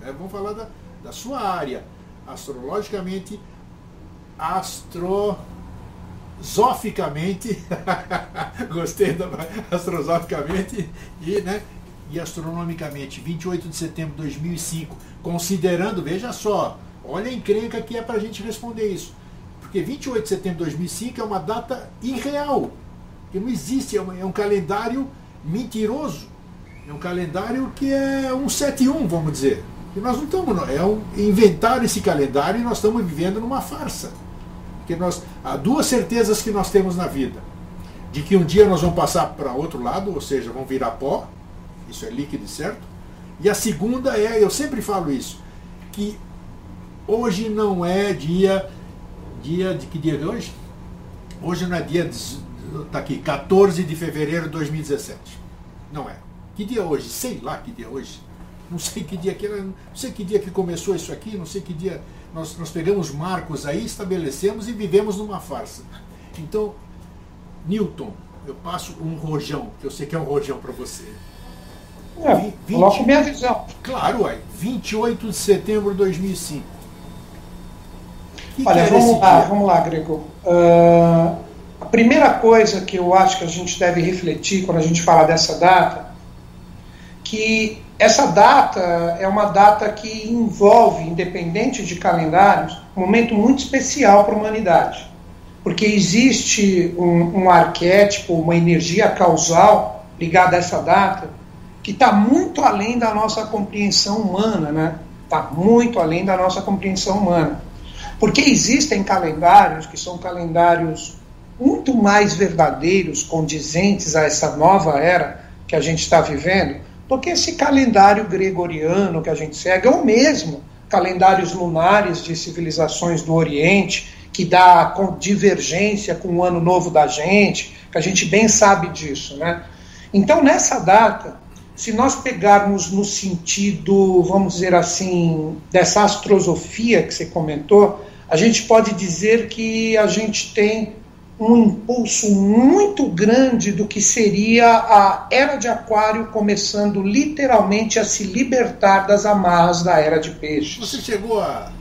né, vamos falar da, da sua área. Astrologicamente, astro astrozoficamente, [laughs] gostei da astrozoficamente e, né, e astronomicamente, 28 de setembro de 2005, considerando, veja só, olha a encrenca que é para a gente responder isso. Porque 28 de setembro de 2005 é uma data irreal, que não existe, é, é um calendário mentiroso, é um calendário que é um 71, vamos dizer. E nós não estamos, é um, inventar esse calendário e nós estamos vivendo numa farsa. Porque nós, há duas certezas que nós temos na vida: de que um dia nós vamos passar para outro lado, ou seja, vão virar pó, isso é líquido, certo? E a segunda é, eu sempre falo isso, que hoje não é dia. Dia de que dia é hoje? Hoje não é dia. Está aqui, 14 de fevereiro de 2017. Não é. Que dia é hoje? Sei lá que dia é hoje. Não sei que dia que era, não sei que dia que começou isso aqui, não sei que dia nós, nós pegamos marcos aí, estabelecemos e vivemos numa farsa. Então, Newton, eu passo um rojão, que eu sei que é um rojão para você. É, 20, coloco minha visão. Claro, ué, 28 de setembro de 2005. Que Olha, que vamos lá, dia? vamos lá, Grego. Uh, a primeira coisa que eu acho que a gente deve refletir quando a gente fala dessa data, que essa data é uma data que envolve, independente de calendários, um momento muito especial para a humanidade. Porque existe um, um arquétipo, uma energia causal ligada a essa data, que está muito além da nossa compreensão humana, né? Está muito além da nossa compreensão humana. Porque existem calendários que são calendários muito mais verdadeiros, condizentes a essa nova era que a gente está vivendo, porque esse calendário gregoriano que a gente segue, ou mesmo calendários lunares de civilizações do Oriente, que dá divergência com o ano novo da gente, que a gente bem sabe disso, né? Então, nessa data, se nós pegarmos no sentido, vamos dizer assim, dessa astrosofia que você comentou, a gente pode dizer que a gente tem um impulso muito grande do que seria a era de Aquário começando literalmente a se libertar das amarras da era de Peixes. Você chegou a,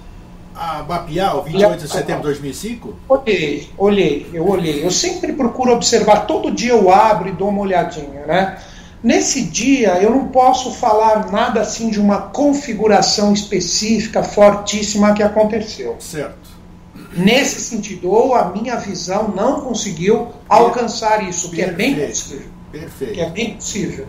a mapear o 28 de setembro de 2005? Olhei, olhei, eu olhei. Eu sempre procuro observar, todo dia eu abro e dou uma olhadinha, né? Nesse dia eu não posso falar nada assim de uma configuração específica fortíssima que aconteceu. Certo nesse sentido, ou a minha visão não conseguiu alcançar isso, que é bem possível. Perfeito. Que é bem possível.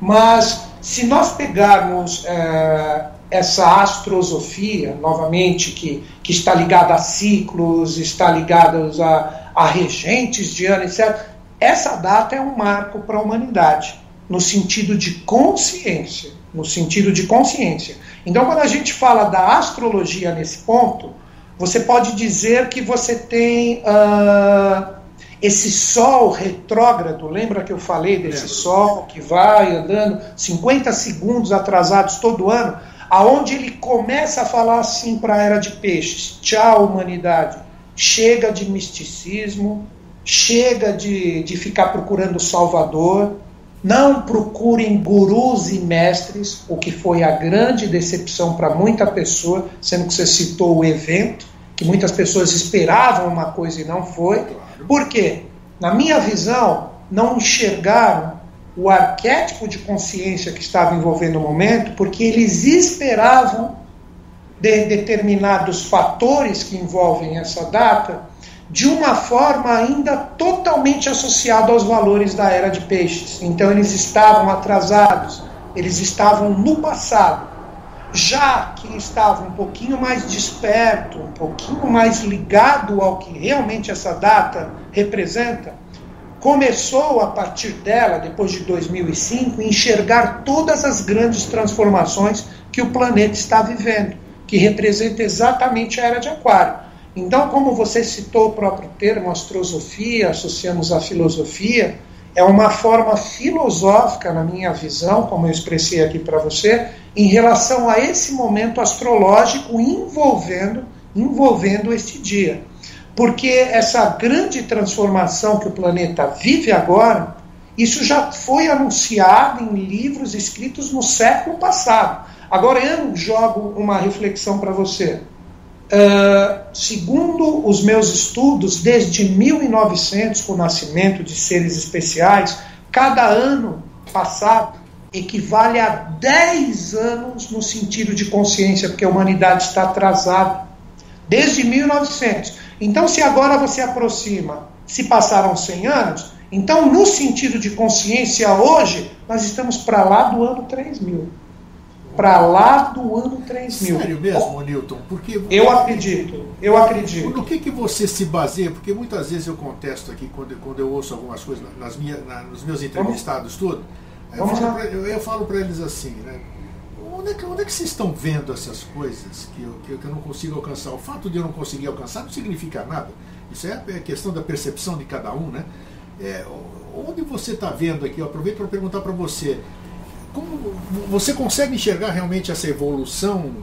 Mas se nós pegarmos é, essa astrosofia, novamente, que, que está ligada a ciclos, está ligada a, a regentes de ano, etc., essa data é um marco para a humanidade, no sentido de consciência. No sentido de consciência. Então, quando a gente fala da astrologia nesse ponto, você pode dizer que você tem uh, esse sol retrógrado, lembra que eu falei desse sol que vai andando 50 segundos atrasados todo ano, aonde ele começa a falar assim para a era de peixes: tchau, humanidade, chega de misticismo, chega de, de ficar procurando Salvador, não procurem gurus e mestres, o que foi a grande decepção para muita pessoa, sendo que você citou o evento, que muitas pessoas esperavam uma coisa e não foi. Por quê? Na minha visão, não enxergaram o arquétipo de consciência que estava envolvendo o momento, porque eles esperavam de determinados fatores que envolvem essa data de uma forma ainda totalmente associada aos valores da era de peixes. Então eles estavam atrasados, eles estavam no passado. Já quem estava um pouquinho mais desperto, um pouquinho mais ligado ao que realmente essa data representa, começou a partir dela, depois de 2005, enxergar todas as grandes transformações que o planeta está vivendo, que representa exatamente a era de Aquário. Então, como você citou o próprio termo astrosofia, associamos à filosofia, é uma forma filosófica, na minha visão, como eu expressei aqui para você, em relação a esse momento astrológico envolvendo, envolvendo este dia. Porque essa grande transformação que o planeta vive agora, isso já foi anunciado em livros escritos no século passado. Agora eu jogo uma reflexão para você. Uh, segundo os meus estudos, desde 1900, com o nascimento de seres especiais, cada ano passado equivale a 10 anos no sentido de consciência, porque a humanidade está atrasada. Desde 1900. Então, se agora você aproxima, se passaram 100 anos, então, no sentido de consciência, hoje, nós estamos para lá do ano 3000 para lá do ano 3000. Sério mesmo, Newton? Porque eu acredito, eu acredito. No que, que você se baseia? Porque muitas vezes eu contesto aqui quando, quando eu ouço algumas coisas nas minhas, na, nos meus entrevistados, tudo. Eu falo, pra, eu falo para eles assim, né? Onde é, que, onde é que vocês estão vendo essas coisas que eu, que eu não consigo alcançar? O fato de eu não conseguir alcançar não significa nada. Isso é, é questão da percepção de cada um, né? É, onde você está vendo aqui? Eu aproveito para perguntar para você como você consegue enxergar realmente essa evolução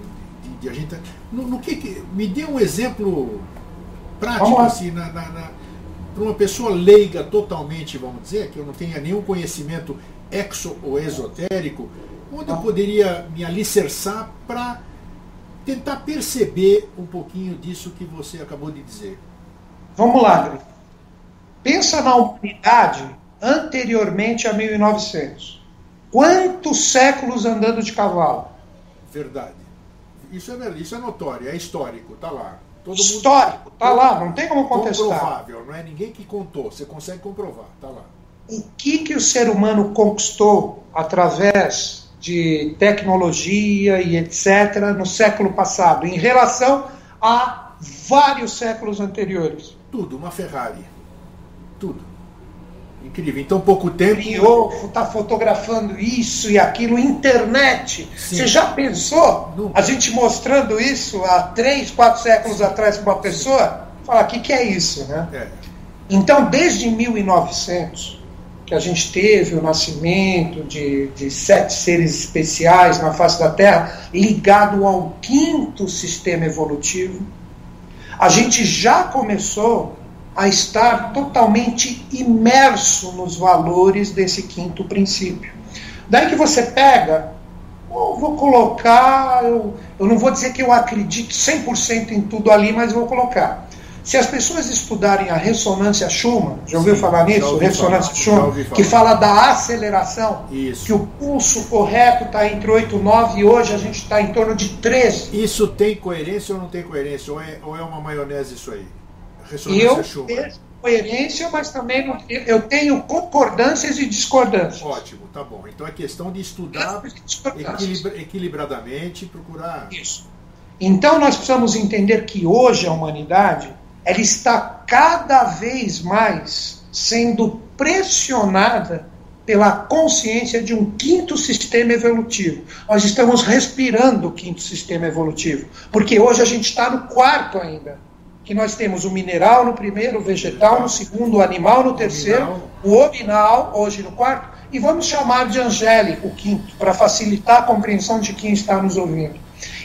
de, de a gente? No, no que, que, me dê um exemplo prático assim na, na, na para uma pessoa leiga totalmente vamos dizer que eu não tenha nenhum conhecimento exo ou esotérico onde eu poderia me alicerçar para tentar perceber um pouquinho disso que você acabou de dizer? Vamos lá pensa na humanidade anteriormente a 1900 Quantos séculos andando de cavalo? Verdade. Isso é, isso é notório, é histórico, tá lá. Todo histórico, mundo... tá lá, não tem como contestar. Comprovável, não é ninguém que contou, você consegue comprovar, tá lá. O que, que o ser humano conquistou através de tecnologia e etc. no século passado, em relação a vários séculos anteriores? Tudo, uma Ferrari. Tudo. Incrível. Então, pouco tempo. Criou, está fotografando isso e aquilo, internet. Sim. Você já pensou? A gente mostrando isso há três, quatro séculos atrás para uma pessoa? Falar, o que, que é isso, né? É. Então, desde 1900, que a gente teve o nascimento de, de sete seres especiais na face da Terra, ligado ao quinto sistema evolutivo, a gente já começou a estar totalmente imerso nos valores desse quinto princípio. Daí que você pega, oh, vou colocar, eu, eu não vou dizer que eu acredito 100% em tudo ali, mas vou colocar. Se as pessoas estudarem a ressonância Schumann, já ouviu Sim, falar nisso? Ressonância falar, Schumann, que fala da aceleração, Isso. que o pulso correto está entre 8 e 9 e hoje a gente está em torno de 13. Isso tem coerência ou não tem coerência? Ou é, ou é uma maionese isso aí? Eu tenho coerência, mas também não, eu tenho concordâncias e discordâncias. Ótimo, tá bom. Então é questão de estudar equilibra, equilibradamente, procurar. Isso. Então nós precisamos entender que hoje a humanidade ela está cada vez mais sendo pressionada pela consciência de um quinto sistema evolutivo. Nós estamos respirando o quinto sistema evolutivo, porque hoje a gente está no quarto ainda que nós temos o mineral no primeiro, o vegetal no segundo, o animal no terceiro, o obinal, hoje no quarto, e vamos chamar de angélico o quinto, para facilitar a compreensão de quem está nos ouvindo.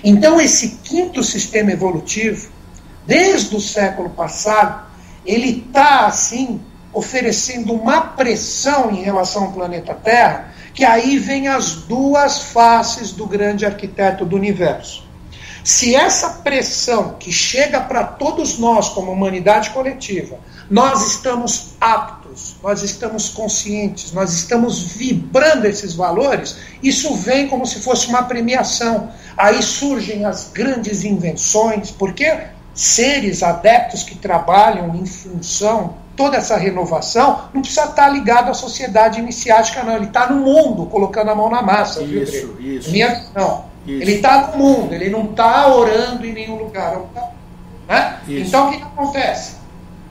Então, esse quinto sistema evolutivo, desde o século passado, ele está, assim, oferecendo uma pressão em relação ao planeta Terra, que aí vem as duas faces do grande arquiteto do universo. Se essa pressão que chega para todos nós, como humanidade coletiva, nós estamos aptos, nós estamos conscientes, nós estamos vibrando esses valores, isso vem como se fosse uma premiação. Aí surgem as grandes invenções, porque seres adeptos que trabalham em função toda essa renovação não precisa estar ligado à sociedade iniciática, não. Ele está no mundo, colocando a mão na massa. Isso, viu, isso. Minha visão. Isso. Ele está no mundo, ele não está orando em nenhum lugar. Né? Então o que, que acontece?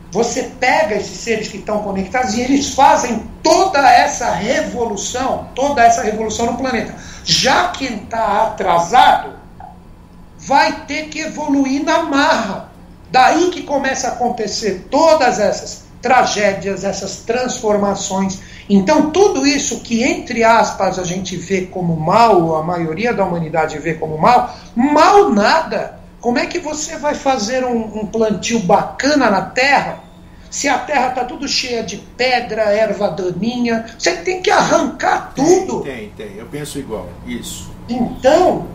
Você pega esses seres que estão conectados e eles fazem toda essa revolução, toda essa revolução no planeta. Já quem está atrasado vai ter que evoluir na marra. Daí que começa a acontecer todas essas tragédias, essas transformações então, tudo isso que, entre aspas, a gente vê como mal, a maioria da humanidade vê como mal, mal nada. Como é que você vai fazer um, um plantio bacana na terra se a terra está tudo cheia de pedra, erva daninha? Você tem que arrancar tudo. Tem, tem, tem. Eu penso igual. Isso. Então,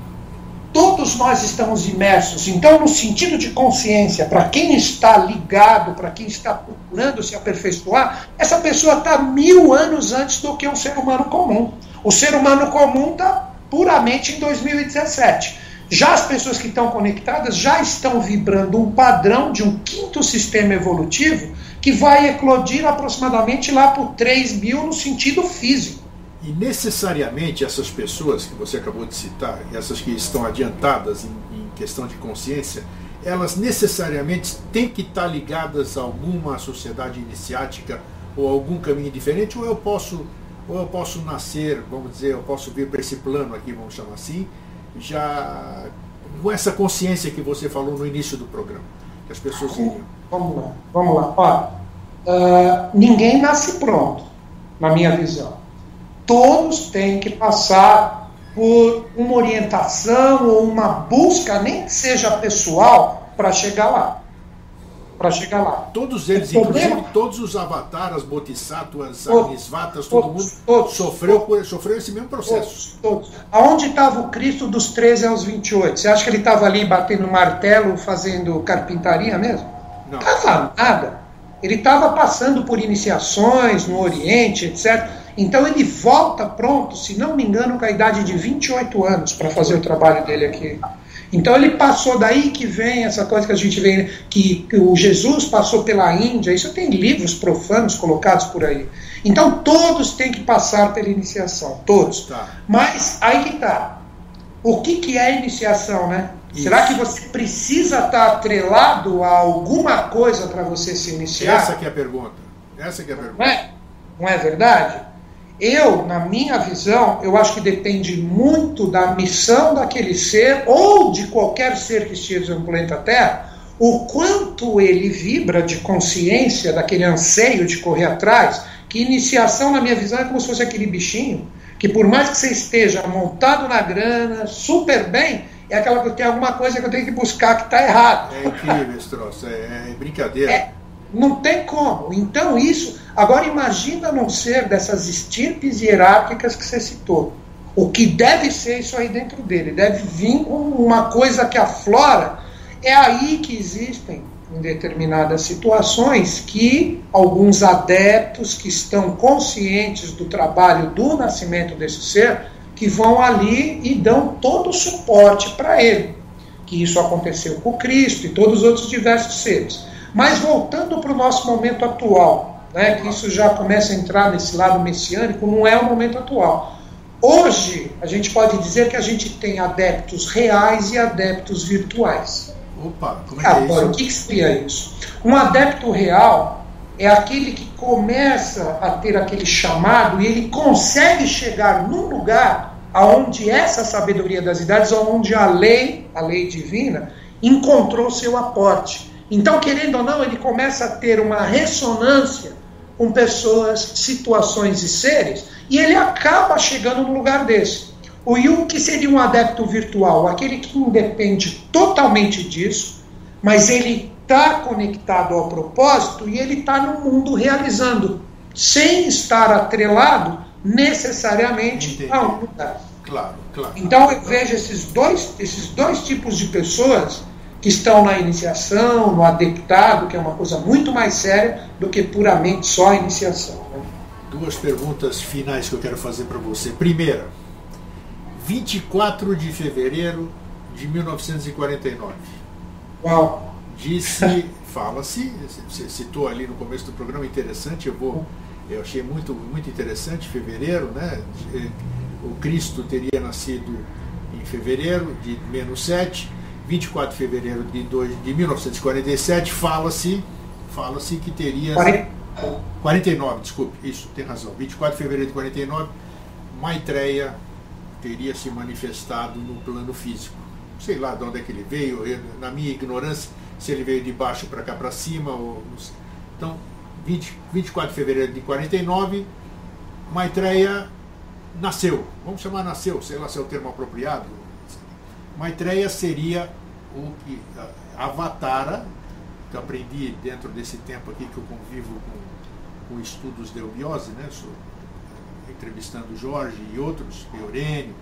todos nós estamos imersos. Então, no sentido de consciência, para quem está ligado, para quem está procurando se aperfeiçoar, essa pessoa está mil anos antes do que um ser humano comum. O ser humano comum está puramente em 2017. Já as pessoas que estão conectadas já estão vibrando um padrão de um quinto sistema evolutivo que vai eclodir aproximadamente lá por 3 mil no sentido físico. E necessariamente essas pessoas que você acabou de citar, essas que estão adiantadas em, em questão de consciência, elas necessariamente têm que estar ligadas a alguma sociedade iniciática ou algum caminho diferente, ou eu posso, ou eu posso nascer, vamos dizer, eu posso vir para esse plano aqui, vamos chamar assim, já com essa consciência que você falou no início do programa, que as pessoas iriam. Vamos lá, vamos lá. Olha, uh, ninguém nasce pronto, na minha visão todos têm que passar por uma orientação ou uma busca, nem que seja pessoal, para chegar lá. Para chegar lá. Todos eles, inclusive todos os avataras, as bodhisattvas, anisvatas, todo mundo todos, sofreu, todos, sofreu esse mesmo processo. Todos, todos. Aonde estava o Cristo dos 13 aos 28? Você acha que ele estava ali batendo martelo, fazendo carpintaria mesmo? Não. Estava nada. Ele estava passando por iniciações no Oriente, etc então ele volta pronto, se não me engano, com a idade de 28 anos para fazer o trabalho dele aqui. Então ele passou daí que vem essa coisa que a gente vê que, que o Jesus passou pela Índia. Isso tem livros profanos colocados por aí. Então todos têm que passar pela iniciação, todos. Tá. Mas aí que tá. O que, que é iniciação, né? Isso. Será que você precisa estar tá atrelado a alguma coisa para você se iniciar? Essa que é a pergunta. Essa que é a pergunta. Não é, não é verdade? Eu, na minha visão, eu acho que depende muito da missão daquele ser ou de qualquer ser que esteja no planeta Terra, o quanto ele vibra de consciência daquele anseio de correr atrás, que iniciação, na minha visão, é como se fosse aquele bichinho, que por mais que você esteja montado na grana, super bem, é aquela que tem alguma coisa que eu tenho que buscar que está errado. É incrível esse troço, é, é brincadeira. É, não tem como. Então isso Agora imagina não ser dessas estirpes hierárquicas que você citou. O que deve ser isso aí dentro dele? Deve vir uma coisa que aflora. É aí que existem, em determinadas situações, que alguns adeptos que estão conscientes do trabalho do nascimento desse ser, que vão ali e dão todo o suporte para ele. Que isso aconteceu com Cristo e todos os outros diversos seres. Mas voltando para o nosso momento atual, né, que isso já começa a entrar nesse lado messiânico, não é o momento atual. Hoje, a gente pode dizer que a gente tem adeptos reais e adeptos virtuais. Opa, como é que Agora, é isso? o que seria isso? Um adepto real é aquele que começa a ter aquele chamado e ele consegue chegar num lugar aonde essa sabedoria das idades, onde a lei, a lei divina, encontrou seu aporte. Então, querendo ou não, ele começa a ter uma ressonância com pessoas, situações e seres, e ele acaba chegando num lugar desse. O Yu, que seria um adepto virtual, aquele que independe totalmente disso, mas ele está conectado ao propósito e ele está no mundo realizando, sem estar atrelado necessariamente Entendi. a um lugar. Claro, claro. Então eu vejo esses dois, esses dois tipos de pessoas que estão na iniciação, no adeptado, que é uma coisa muito mais séria do que puramente só a iniciação. Né? Duas perguntas finais que eu quero fazer para você. Primeira, 24 de fevereiro de 1949. Uau! Disse, [laughs] fala-se, você citou ali no começo do programa, interessante, eu vou, eu achei muito, muito interessante, fevereiro, né? O Cristo teria nascido em fevereiro de menos 7 24 de fevereiro de, dois, de 1947, fala-se fala que teria. 40. 49, desculpe, isso, tem razão. 24 de fevereiro de 49, Maitreya teria se manifestado no plano físico. Sei lá de onde é que ele veio, eu, na minha ignorância, se ele veio de baixo para cá para cima. Ou, então, 20, 24 de fevereiro de 49, Maitreya nasceu. Vamos chamar nasceu, sei lá se é o termo apropriado. Maitreya seria o que Avatara, que aprendi dentro desse tempo aqui que eu convivo com, com estudos de eubiose, né? Sou, entrevistando Jorge e outros, Eurênio,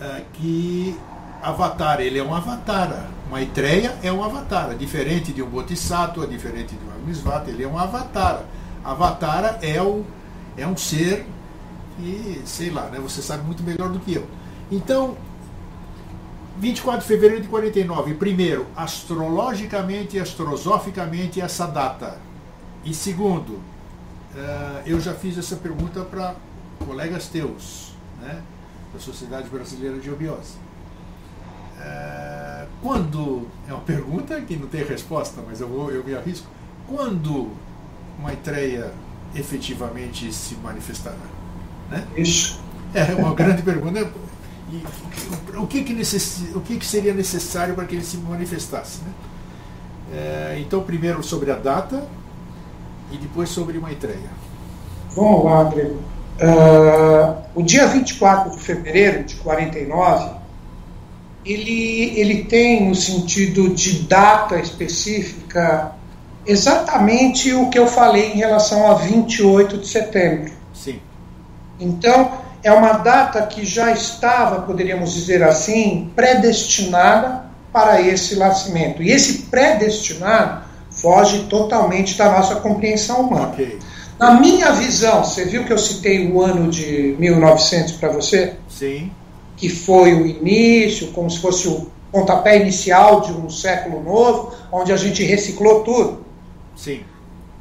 é, que Avatar, ele é um avatar. Maitreya é um avatar, diferente de um Bodhisattva, diferente de um Amisvata, ele é um avatar. Avatar é, o, é um ser e sei lá, né, você sabe muito melhor do que eu. Então, 24 de fevereiro de 49, primeiro, astrologicamente e astrosoficamente essa data. E segundo, uh, eu já fiz essa pergunta para colegas teus, né, da Sociedade Brasileira de Obiose. Uh, quando, é uma pergunta que não tem resposta, mas eu, vou, eu me arrisco, quando Maitreya efetivamente se manifestará? Né? Isso. É uma grande pergunta. E, o, que, que, necess, o que, que seria necessário para que ele se manifestasse? Né? É, então, primeiro sobre a data e depois sobre Maitreya. Vamos lá, Grego. Uh, o dia 24 de fevereiro de 49, ele, ele tem no sentido de data específica exatamente o que eu falei em relação a 28 de setembro. Sim. Então, é uma data que já estava, poderíamos dizer assim, predestinada para esse nascimento. E esse predestinado foge totalmente da nossa compreensão humana. Okay. Na minha visão, você viu que eu citei o ano de 1900 para você? Sim. Que foi o início, como se fosse o pontapé inicial de um século novo, onde a gente reciclou tudo. Sim.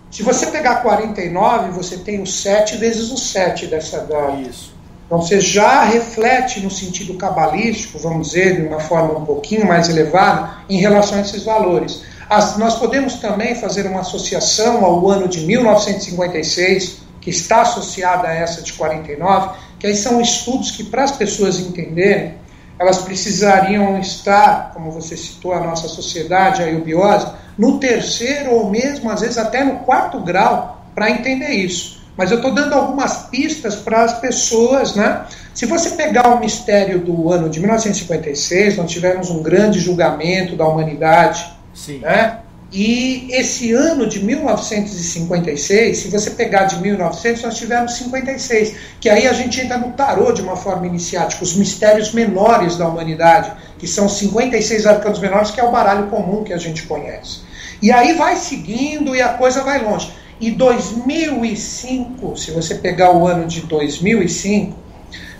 Se você pegar 49, você tem o 7 vezes o 7 dessa data. Isso. Então você já reflete no sentido cabalístico, vamos dizer, de uma forma um pouquinho mais elevada, em relação a esses valores. As, nós podemos também fazer uma associação ao ano de 1956, que está associada a essa de 49, que aí são estudos que, para as pessoas entenderem, elas precisariam estar, como você citou, a nossa sociedade, a eubiose, no terceiro ou mesmo, às vezes, até no quarto grau para entender isso. Mas eu estou dando algumas pistas para as pessoas, né? Se você pegar o mistério do ano de 1956, nós tivemos um grande julgamento da humanidade, Sim. né? E esse ano de 1956, se você pegar de 1900, nós tivemos 56, que aí a gente entra no tarô de uma forma iniciática, os mistérios menores da humanidade, que são 56 arcanos menores, que é o baralho comum que a gente conhece. E aí vai seguindo e a coisa vai longe. E 2005, se você pegar o ano de 2005,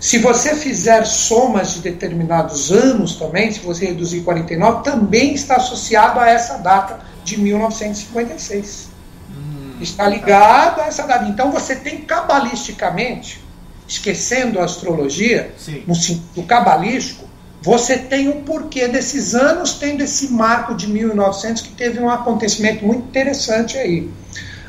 se você fizer somas de determinados anos também, se você reduzir 49, também está associado a essa data de 1956. Hum, Está ligado a essa data. Então você tem cabalisticamente, esquecendo a astrologia, Sim. no sentido cabalístico, você tem o porquê desses anos tendo esse marco de 1900 que teve um acontecimento muito interessante aí.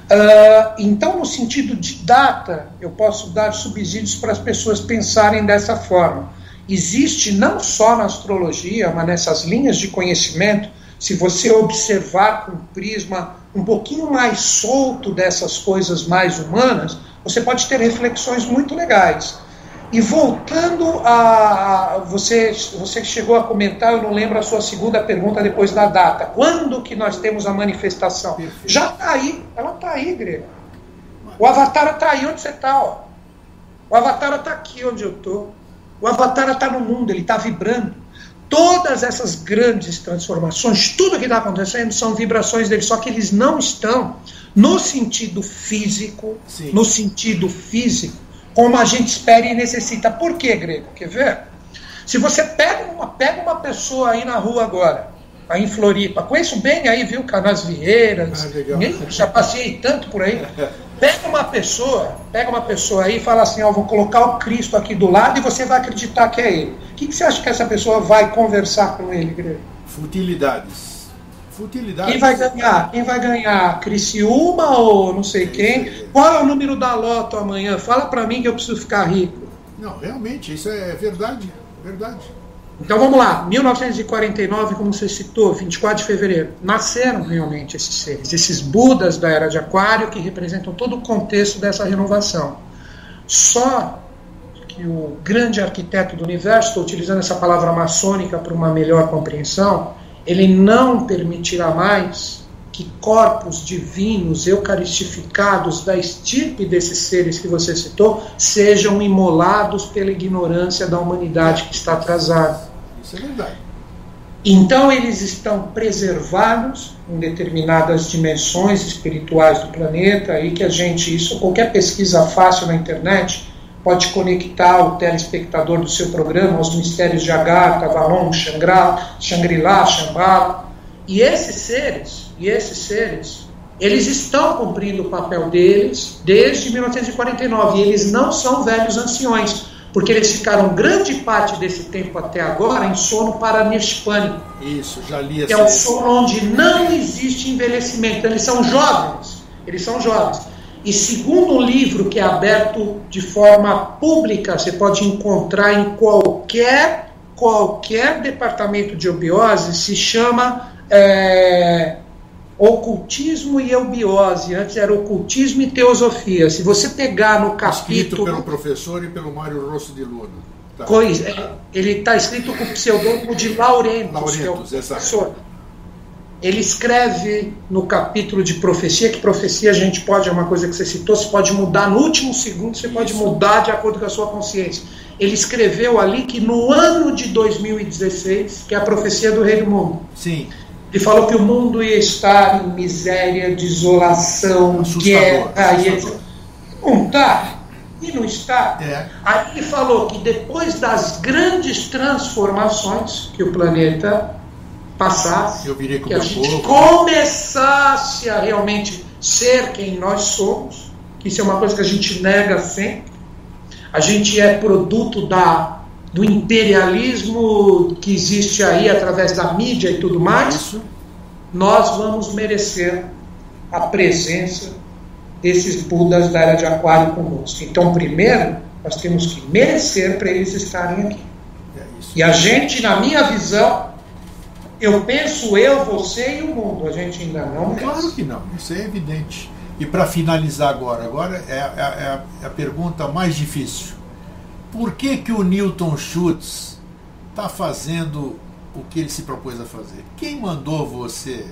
Uh, então, no sentido de data, eu posso dar subsídios para as pessoas pensarem dessa forma. Existe não só na astrologia, mas nessas linhas de conhecimento, se você observar com um prisma um pouquinho mais solto dessas coisas mais humanas, você pode ter reflexões muito legais. E voltando a. Você, você chegou a comentar, eu não lembro a sua segunda pergunta depois da data. Quando que nós temos a manifestação? Perfeito. Já está aí, ela está aí, Grego. O Avatar está aí onde você está. O Avatar está aqui onde eu estou. O Avatar está no mundo, ele está vibrando. Todas essas grandes transformações, tudo que está acontecendo são vibrações dele, só que eles não estão no sentido físico, Sim. no sentido físico, como a gente espera e necessita. Por quê, Grego? Quer ver? Se você pega uma, pega uma pessoa aí na rua agora, aí em Floripa, conheço bem aí, viu, Canasvieiras, Ah, legal. nem- já passei tanto por aí. Pega uma pessoa, pega uma pessoa aí e fala assim, ó, vou colocar o Cristo aqui do lado e você vai acreditar que é ele. O que, que você acha que essa pessoa vai conversar com ele, Grego? Futilidades. Futilidades. Quem vai ganhar? Quem vai ganhar? Criciúma ou não sei quem? Qual é o número da loto amanhã? Fala pra mim que eu preciso ficar rico. Não, realmente, isso é verdade. Verdade. Então vamos lá, 1949, como você citou, 24 de fevereiro, nasceram realmente esses seres, esses Budas da era de Aquário que representam todo o contexto dessa renovação. Só que o grande arquiteto do universo, estou utilizando essa palavra maçônica para uma melhor compreensão, ele não permitirá mais que corpos divinos eucaristificados da estirpe desses seres que você citou sejam imolados pela ignorância da humanidade que está atrasada. Isso é verdade. Então eles estão preservados em determinadas dimensões espirituais do planeta, aí que a gente, isso qualquer pesquisa fácil na internet, pode conectar o telespectador do seu programa aos mistérios de Agartha, Avalon, Shangri-La, Shambhala. E esses seres, e esses seres, eles estão cumprindo o papel deles desde 1949 e eles não são velhos anciões, porque eles ficaram grande parte desse tempo até agora em sono paranirspânico. Isso, já li essa. É o sono onde não existe envelhecimento. Eles são jovens, eles são jovens. E segundo o livro que é aberto de forma pública, você pode encontrar em qualquer qualquer departamento de eubiose, se chama é, Ocultismo e Eubiose. Antes era Ocultismo e Teosofia. Se você pegar no capítulo. Escrito pelo professor e pelo Mário Rosso de Luna. Tá. Coisa, é, ele está escrito com o pseudônimo de Laurentus, Laurentus que é o professor. Exato ele escreve no capítulo de profecia, que profecia a gente pode, é uma coisa que você citou, você pode mudar no último segundo, você Isso. pode mudar de acordo com a sua consciência. Ele escreveu ali que no ano de 2016, que é a profecia do rei do mundo. Sim. Ele falou que o mundo ia estar em miséria, desolação, assustador, guerra, assustador. e Não está. E não está. É. Aí ele falou que depois das grandes transformações que o planeta passasse, que a gente começasse a realmente ser quem nós somos, que isso é uma coisa que a gente nega sempre. A gente é produto da, do imperialismo que existe aí através da mídia e tudo mais. Isso. Nós vamos merecer a presença desses Budas da era de Aquário conosco. Então, primeiro, nós temos que merecer para eles estarem aqui. É e a gente, na minha visão, eu penso eu, você e o mundo. A gente ainda não. Claro que não, isso é evidente. E para finalizar agora, agora é, é, é, a pergunta mais difícil. Por que, que o Newton Schultz está fazendo o que ele se propôs a fazer? Quem mandou você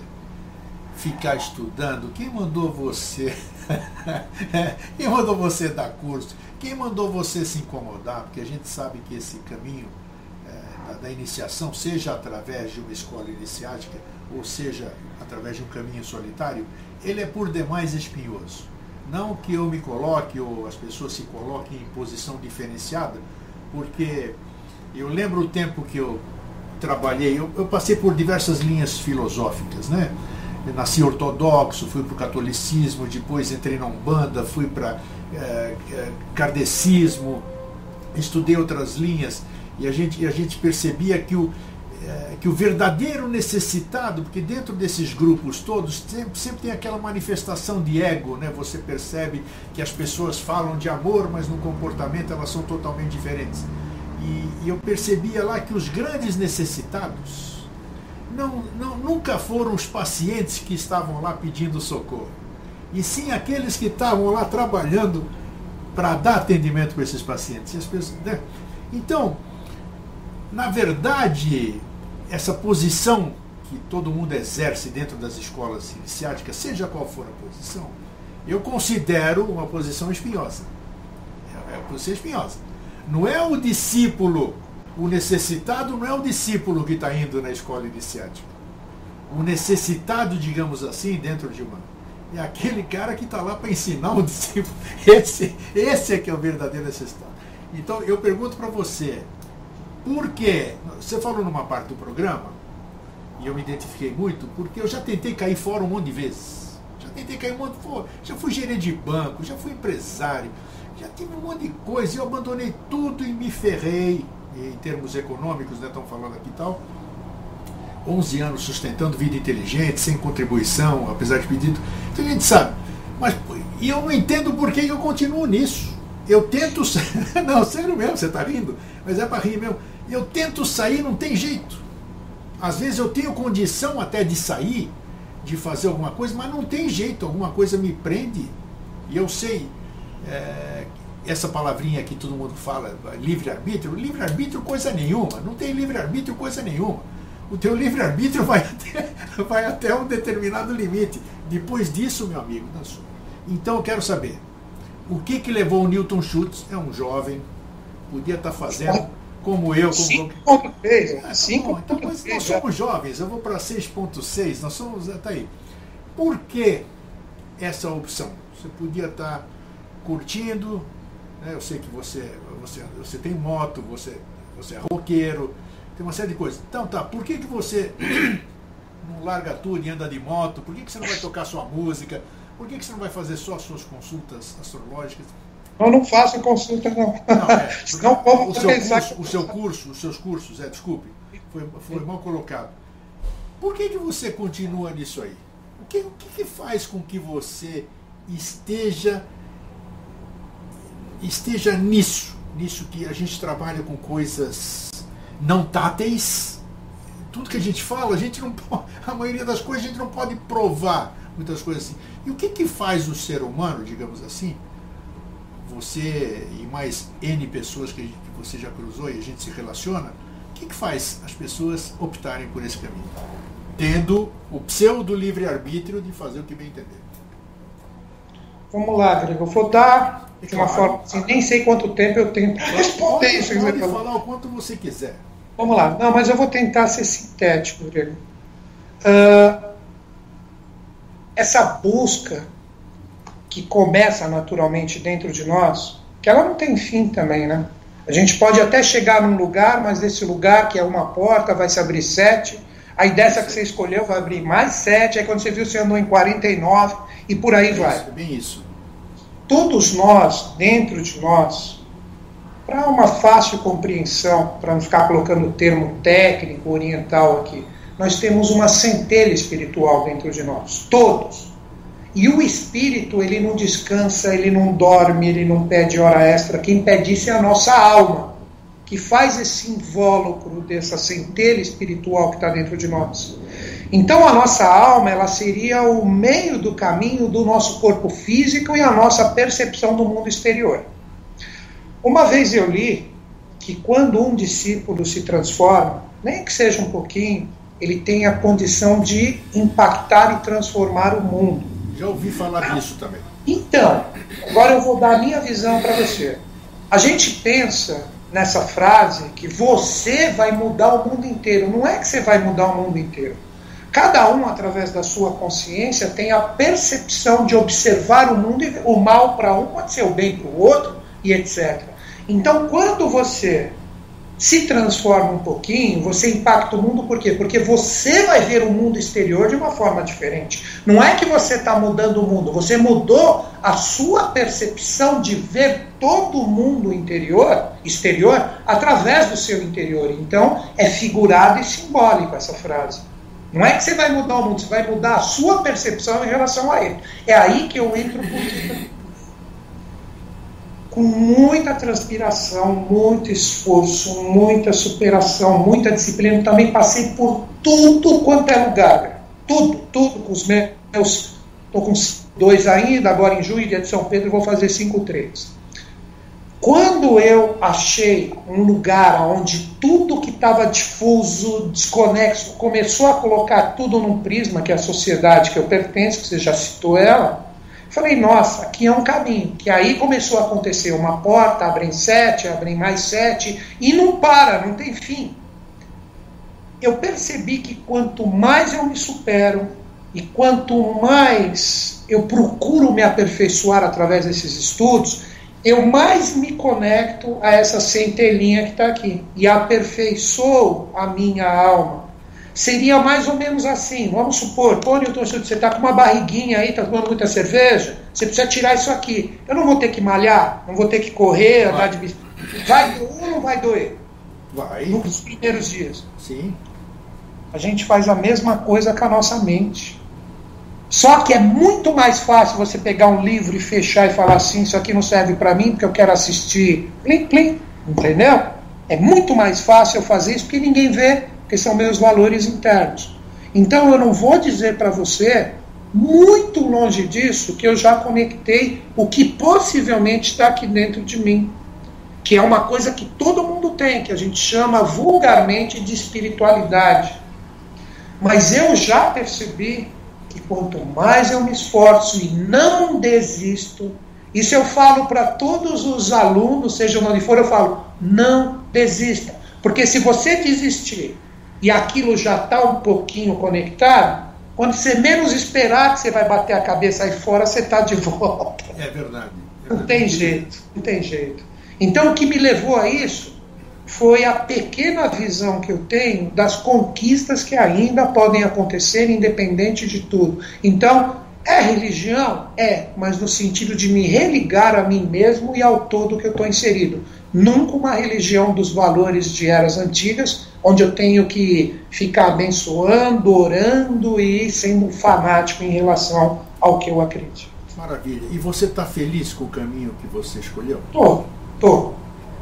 ficar estudando? Quem mandou você? [laughs] Quem mandou você dar curso? Quem mandou você se incomodar? Porque a gente sabe que esse caminho da iniciação, seja através de uma escola iniciática, ou seja através de um caminho solitário, ele é por demais espinhoso. Não que eu me coloque ou as pessoas se coloquem em posição diferenciada, porque eu lembro o tempo que eu trabalhei, eu, eu passei por diversas linhas filosóficas, né? Eu nasci ortodoxo, fui para o catolicismo, depois entrei na Umbanda, fui para é, é, kardecismo, estudei outras linhas e a gente, e a gente percebia que o, é, que o verdadeiro necessitado, porque dentro desses grupos todos sempre, sempre tem aquela manifestação de ego, né? você percebe que as pessoas falam de amor, mas no comportamento elas são totalmente diferentes. E, e eu percebia lá que os grandes necessitados não, não, nunca foram os pacientes que estavam lá pedindo socorro, e sim aqueles que estavam lá trabalhando para dar atendimento para esses pacientes. Pessoas, né? Então, na verdade, essa posição que todo mundo exerce dentro das escolas iniciáticas, seja qual for a posição, eu considero uma posição espinhosa. É, é uma posição espinhosa. Não é o discípulo, o necessitado não é o discípulo que está indo na escola iniciática. O necessitado, digamos assim, dentro de uma. É aquele cara que está lá para ensinar o discípulo. [laughs] Esse, esse é que é o verdadeiro necessitado. Então eu pergunto para você, porque você falou numa parte do programa, e eu me identifiquei muito, porque eu já tentei cair fora um monte de vezes. Já tentei cair um monte de Já fui gerente de banco, já fui empresário, já tive um monte de coisa, e eu abandonei tudo e me ferrei, em termos econômicos, né, estão falando aqui e tal. 11 anos sustentando vida inteligente, sem contribuição, apesar de pedido. Então a gente sabe. Mas e eu não entendo por que eu continuo nisso. Eu tento. [laughs] não, sério mesmo, você está rindo, mas é para rir mesmo. Eu tento sair, não tem jeito. Às vezes eu tenho condição até de sair, de fazer alguma coisa, mas não tem jeito, alguma coisa me prende. E eu sei, é, essa palavrinha que todo mundo fala, livre-arbítrio, livre-arbítrio coisa nenhuma, não tem livre-arbítrio coisa nenhuma. O teu livre-arbítrio [laughs] vai até, vai até um determinado limite. Depois disso, meu amigo, dançou. Então eu quero saber, o que que levou o Newton Schultz, é um jovem, podia estar fazendo como eu. Como... 5.3. Ah, tá então, mas nós somos jovens, eu vou para 6.6, nós somos. Tá aí. Por que essa opção? Você podia estar tá curtindo, né? eu sei que você, você, você tem moto, você, você é roqueiro, tem uma série de coisas. Então tá, por que, que você [coughs] não larga tudo e anda de moto? Por que, que você não vai tocar sua música? Por que, que você não vai fazer só as suas consultas astrológicas? Eu não faço consulta, não. não é, [laughs] Senão, o, seu curso, o seu curso, os seus cursos, é, desculpe, foi, foi mal colocado. Por que, que você continua nisso aí? O que, o que faz com que você esteja esteja nisso, nisso que a gente trabalha com coisas não táteis. Tudo que a gente fala, a gente não pode, [laughs] a maioria das coisas a gente não pode provar muitas coisas assim. E o que que faz o ser humano, digamos assim, você e mais N pessoas que, que você já cruzou e a gente se relaciona, o que, que faz as pessoas optarem por esse caminho? Tendo o pseudo livre-arbítrio de fazer o que bem entender. Vamos lá, Gregor. Vou dar de uma forma assim, nem sei quanto tempo eu tenho para responder pode, isso. Pode falar o quanto você quiser. Vamos lá. Não, mas eu vou tentar ser sintético, Gregor. Uh, essa busca que começa naturalmente dentro de nós, que ela não tem fim também, né? A gente pode até chegar num lugar, mas desse lugar que é uma porta vai se abrir sete, aí dessa que você escolheu vai abrir mais sete, aí quando você viu você andou em 49 e por aí é vai. Isso, bem isso. Todos nós, dentro de nós, para uma fácil compreensão, para não ficar colocando termo técnico, oriental aqui, nós temos uma centelha espiritual dentro de nós, todos. E o espírito, ele não descansa, ele não dorme, ele não pede hora extra. Quem pede isso é a nossa alma, que faz esse invólucro dessa centelha espiritual que está dentro de nós. Então a nossa alma, ela seria o meio do caminho do nosso corpo físico e a nossa percepção do mundo exterior. Uma vez eu li que quando um discípulo se transforma, nem que seja um pouquinho, ele tem a condição de impactar e transformar o mundo. Já ouvi falar disso também. Então, agora eu vou dar a minha visão para você. A gente pensa nessa frase que você vai mudar o mundo inteiro. Não é que você vai mudar o mundo inteiro. Cada um, através da sua consciência, tem a percepção de observar o mundo e o mal para um pode ser o bem para o outro e etc. Então, quando você se transforma um pouquinho, você impacta o mundo por quê? Porque você vai ver o mundo exterior de uma forma diferente. Não é que você está mudando o mundo, você mudou a sua percepção de ver todo o mundo interior, exterior através do seu interior. Então, é figurado e simbólico essa frase. Não é que você vai mudar o mundo, você vai mudar a sua percepção em relação a ele. É aí que eu entro por com muita transpiração, muito esforço, muita superação, muita disciplina. Também passei por tudo quanto é lugar. Tudo, tudo com os meus. Estou com dois ainda, agora em junho, dia de São Pedro, vou fazer cinco três. Quando eu achei um lugar onde tudo que estava difuso, desconexo, começou a colocar tudo num prisma, que é a sociedade que eu pertenço, que você já citou ela, Falei, nossa, aqui é um caminho. Que aí começou a acontecer uma porta, abrem sete, abrem mais sete, e não para, não tem fim. Eu percebi que quanto mais eu me supero e quanto mais eu procuro me aperfeiçoar através desses estudos, eu mais me conecto a essa centelhinha que está aqui e aperfeiçoo a minha alma seria mais ou menos assim. Vamos supor, Tony, você está com uma barriguinha aí, está tomando muita cerveja, você precisa tirar isso aqui. Eu não vou ter que malhar, não vou ter que correr, andar de bicicleta. Vai doer ou não vai doer? Vai. Nos primeiros dias. Sim. A gente faz a mesma coisa com a nossa mente. Só que é muito mais fácil você pegar um livro e fechar e falar assim: Isso aqui não serve para mim porque eu quero assistir. Plim, plim. Entendeu? É muito mais fácil eu fazer isso porque ninguém vê que são meus valores internos. Então eu não vou dizer para você, muito longe disso, que eu já conectei o que possivelmente está aqui dentro de mim, que é uma coisa que todo mundo tem, que a gente chama vulgarmente de espiritualidade. Mas eu já percebi que quanto mais eu me esforço e não desisto, Isso eu falo para todos os alunos, seja onde for, eu falo, não desista. Porque se você desistir e aquilo já está um pouquinho conectado, quando você menos esperar que você vai bater a cabeça aí fora, você está de [laughs] volta. É verdade. É não tem jeito, não tem jeito. Então o que me levou a isso foi a pequena visão que eu tenho das conquistas que ainda podem acontecer, independente de tudo. Então, é religião? É, mas no sentido de me religar a mim mesmo e ao todo que eu estou inserido. Nunca uma religião dos valores de eras antigas, onde eu tenho que ficar abençoando, orando e sendo fanático em relação ao que eu acredito. Maravilha. E você está feliz com o caminho que você escolheu? Tô, tô.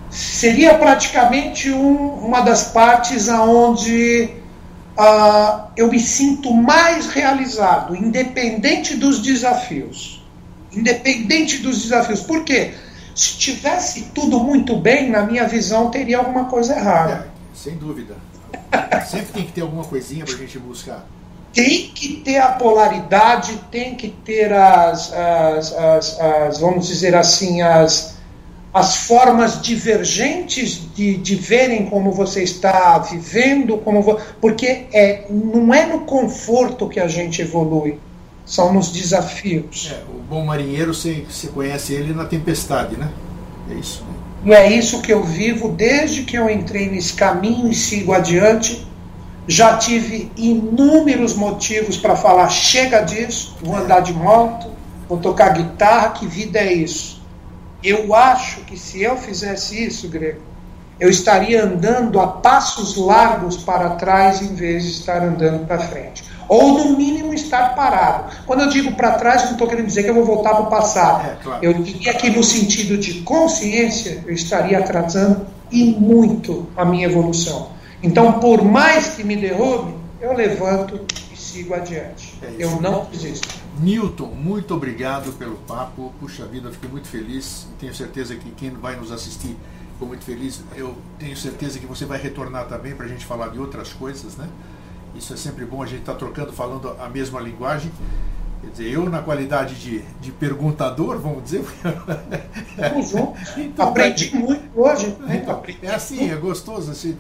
Seria praticamente um, uma das partes aonde uh, eu me sinto mais realizado, independente dos desafios. Independente dos desafios. Por quê? Se tivesse tudo muito bem, na minha visão, teria alguma coisa errada. É, sem dúvida. Sempre tem que ter alguma coisinha para a gente buscar. Tem que ter a polaridade, tem que ter as, as, as, as vamos dizer assim, as, as formas divergentes de, de verem como você está vivendo, como porque é, não é no conforto que a gente evolui, são nos desafios. É, o bom marinheiro, você, você conhece ele na tempestade, né? É isso. E é isso que eu vivo desde que eu entrei nesse caminho e sigo adiante. Já tive inúmeros motivos para falar: chega disso, vou andar de moto, vou tocar guitarra, que vida é isso? Eu acho que se eu fizesse isso, Grego, eu estaria andando a passos largos para trás em vez de estar andando para frente. Ou, no mínimo, estar parado. Quando eu digo para trás, não estou querendo dizer que eu vou voltar para o passado. É, claro. Eu diria que, no sentido de consciência, eu estaria atrasando e muito a minha evolução. Então, por mais que me derrube, eu levanto e sigo adiante. É eu não desisto. Newton, muito obrigado pelo papo. Puxa vida, fiquei muito feliz. Tenho certeza que quem vai nos assistir ficou muito feliz. Eu tenho certeza que você vai retornar também para a gente falar de outras coisas, né? Isso é sempre bom a gente estar tá trocando, falando a mesma linguagem. Quer dizer, eu na qualidade de, de perguntador, vamos dizer. [laughs] então, aprendi muito hoje. Então, é assim, é gostoso assim,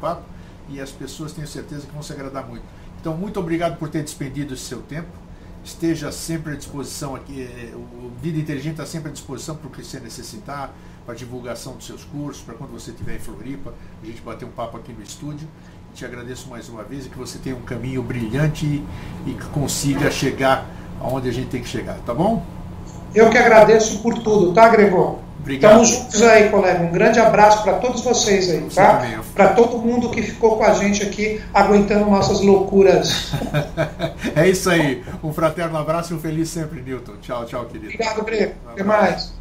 papo e as pessoas tenho certeza que vão se agradar muito. Então, muito obrigado por ter despendido esse seu tempo esteja sempre à disposição aqui. É, o Vida Inteligente está sempre à disposição para o que você necessitar, para a divulgação dos seus cursos, para quando você estiver em Floripa, a gente bater um papo aqui no estúdio. Te agradeço mais uma vez e que você tenha um caminho brilhante e, e que consiga chegar aonde a gente tem que chegar, tá bom? Eu que agradeço por tudo, tá, Gregor? Obrigado. Estamos juntos aí, colega. Um grande abraço para todos vocês aí, tá? Para todo mundo que ficou com a gente aqui, aguentando nossas loucuras. [laughs] é isso aí. Um fraterno abraço e um feliz sempre, Newton. Tchau, tchau, querido. Obrigado, Breno. Até mais.